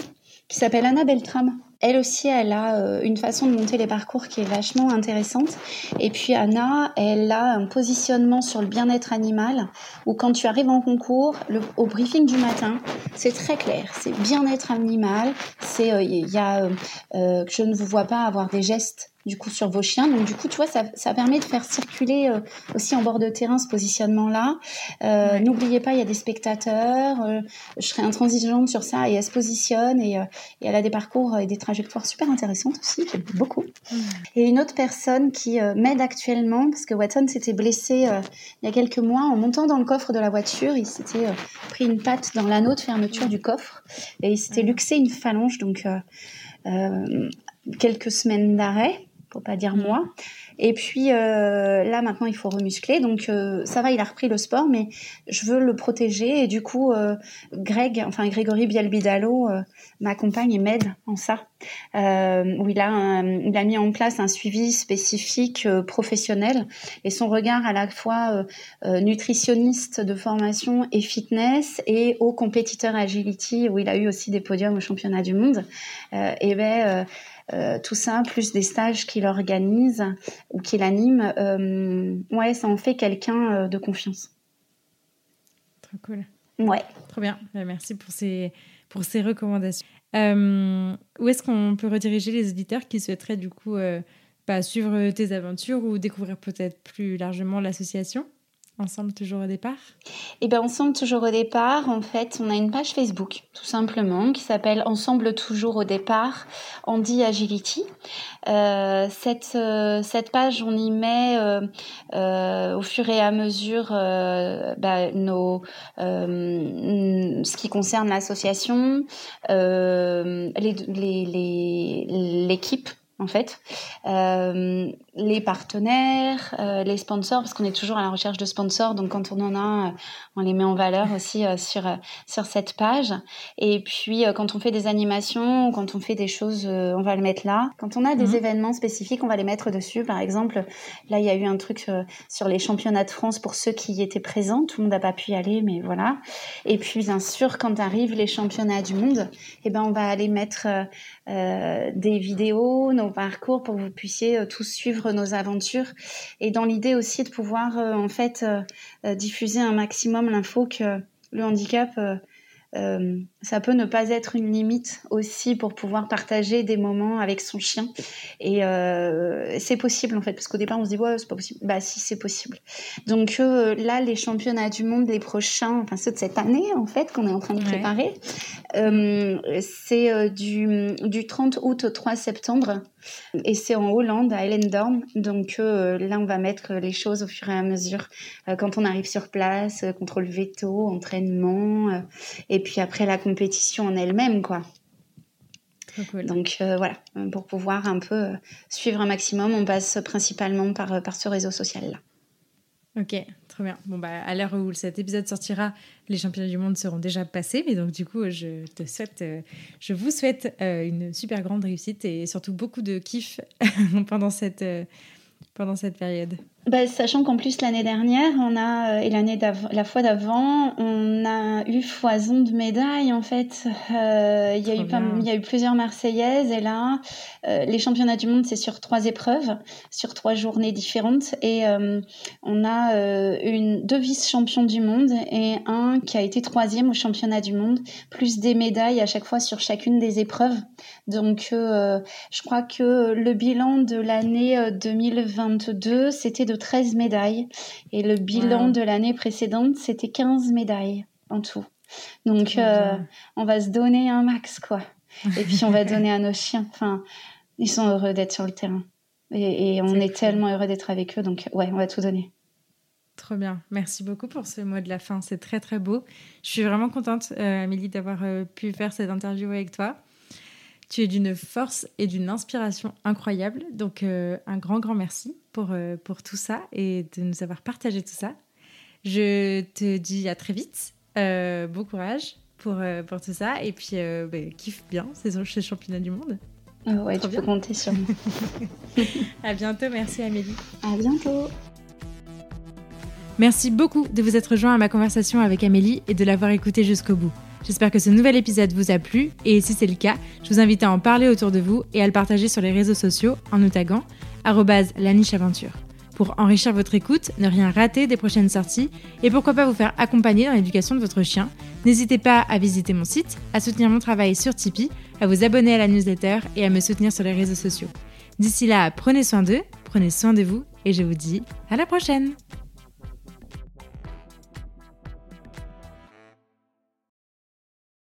qui s'appelle Anna Beltram. Elle aussi, elle a euh, une façon de monter les parcours qui est vachement intéressante. Et puis Anna, elle a un positionnement sur le bien-être animal où quand tu arrives en concours, au briefing du matin, c'est très clair. C'est bien-être animal. C'est euh, il y a euh, je ne vous vois pas avoir des gestes du coup sur vos chiens. Donc du coup, tu vois, ça, ça permet de faire circuler euh, aussi en bord de terrain ce positionnement-là. Euh, N'oubliez pas, il y a des spectateurs. Euh, je serai intransigeante sur ça et elle se positionne et, et, elle a des parcours et des trajectoires super intéressantes aussi. J'aime beaucoup. Et une autre personne qui m'aide actuellement parce que Watson s'était blessé il y a quelques mois en montant dans le coffre de la voiture. Il s'était pris une patte dans l'anneau de fermeture du coffre et il s'était luxé une phalange. Donc quelques semaines d'arrêt pour pas dire moi. Et puis euh, là maintenant il faut remuscler, donc euh, ça va, il a repris le sport, mais je veux le protéger. Et du coup euh, Greg, enfin Grégory Bialbidalo m'accompagne et m'aide en ça, où il a il a mis en place un suivi spécifique professionnel. Et son regard à la fois nutritionniste de formation et fitness et au compétiteur agility où il a eu aussi des podiums au championnat du monde. et ben euh, tout ça, plus des stages qu'il organise ou qu'il anime, euh, ouais, ça en fait quelqu'un euh, de confiance. Trop cool. Ouais. Trop bien. Merci pour ces, pour ces recommandations. où est-ce qu'on peut rediriger les auditeurs qui souhaiteraient du coup bah, suivre tes aventures ou découvrir peut-être plus largement l'association? Ensemble toujours au départ Eh bien, Ensemble toujours au départ, en fait, on a une page Facebook, tout simplement, qui s'appelle Ensemble toujours au départ, Andy Agility. Euh, cette, euh, cette page, on y met euh, au fur et à mesure bah, nos, ce qui concerne l'association, l'équipe. Les, les, en fait, euh, les partenaires, euh, les sponsors, parce qu'on est toujours à la recherche de sponsors, donc quand on en a, euh, on les met en valeur aussi sur sur cette page. Et puis quand on fait des animations, quand on fait des choses, on va le mettre là. Quand on a des mhm. événements spécifiques, on va les mettre dessus. Par exemple, là il y a eu un truc sur les championnats de France pour ceux qui y étaient présents. Tout le monde n'a pas pu y aller, mais voilà. Et puis bien sûr, quand arrivent les championnats du monde, eh ben on va aller mettre des vidéos, nos parcours pour que vous puissiez tous suivre nos aventures et dans l'idée aussi de pouvoir en fait diffuser un maximum l'info que le handicap euh, ça peut ne pas être une limite aussi pour pouvoir partager des moments avec son chien. Et euh, c'est possible en fait, parce qu'au départ on se dit ouais c'est pas possible. Bah si c'est possible. Donc euh, là les championnats du monde les prochains, enfin ceux de cette année en fait qu'on est en train de préparer, c'est du, du 30 août au 3 septembre et c'est en Hollande à Ellendorm. Donc là on va mettre les choses au fur et à mesure quand on arrive sur place, contrôle veto, entraînement et puis après la compétition en elle-même, quoi. Donc euh, voilà, pour pouvoir un peu euh, suivre un maximum, on passe principalement par, euh, par ce réseau social-là. Ok, très bien. Bon, bah, à l'heure où cet épisode sortira, les championnats du monde seront déjà passés. Mais donc, du coup, je te souhaite, je vous souhaite une super grande réussite et surtout beaucoup de kiff pendant cette, pendant cette période. Bah, sachant qu'en plus l'année dernière, on a euh, et l'année la fois d'avant, on a eu foison de médailles en fait. Euh, il y a eu il y a eu plusieurs Marseillaises et là, euh, les championnats du monde c'est sur trois épreuves, sur trois journées différentes et on a une deux vice-champions du monde et un qui a été troisième au championnat du monde, plus des médailles à chaque fois sur chacune des épreuves. Donc, je crois que le bilan de l'année 2022 c'était de 13 médailles. Et le bilan de l'année précédente, c'était 15 médailles en tout. Donc, euh, on va se donner un max, quoi. Et puis, on va donner à nos chiens. Enfin, ils sont heureux d'être sur le terrain. Et, on est, tellement heureux d'être avec eux. Donc, ouais, on va tout donner. Trop bien. Merci beaucoup pour ce mot de la fin. C'est très, très beau. Je suis vraiment contente, euh, Amélie, d'avoir euh, pu faire cette interview avec toi. Tu es d'une force et d'une inspiration incroyable. Donc, euh, un grand, grand merci pour, euh, pour tout ça et de nous avoir partagé tout ça. Je te dis à très vite. Euh, bon courage pour, pour tout ça. Et puis, bah, kiffe bien ces championnats du monde. Ah ouais, tu peux compter sur moi. à bientôt. Merci, Amélie. À bientôt. Merci beaucoup de vous être rejoint à ma conversation avec Amélie et de l'avoir écoutée jusqu'au bout. J'espère que ce nouvel épisode vous a plu et si c'est le cas, je vous invite à en parler autour de vous et à le partager sur les réseaux sociaux en nous taguant @lanicheaventure. Pour enrichir votre écoute, ne rien rater des prochaines sorties et pourquoi pas vous faire accompagner dans l'éducation de votre chien, n'hésitez pas à visiter mon site, à soutenir mon travail sur Tipeee, à vous abonner à la newsletter et à me soutenir sur les réseaux sociaux. D'ici là, prenez soin d'eux, prenez soin de vous et je vous dis à la prochaine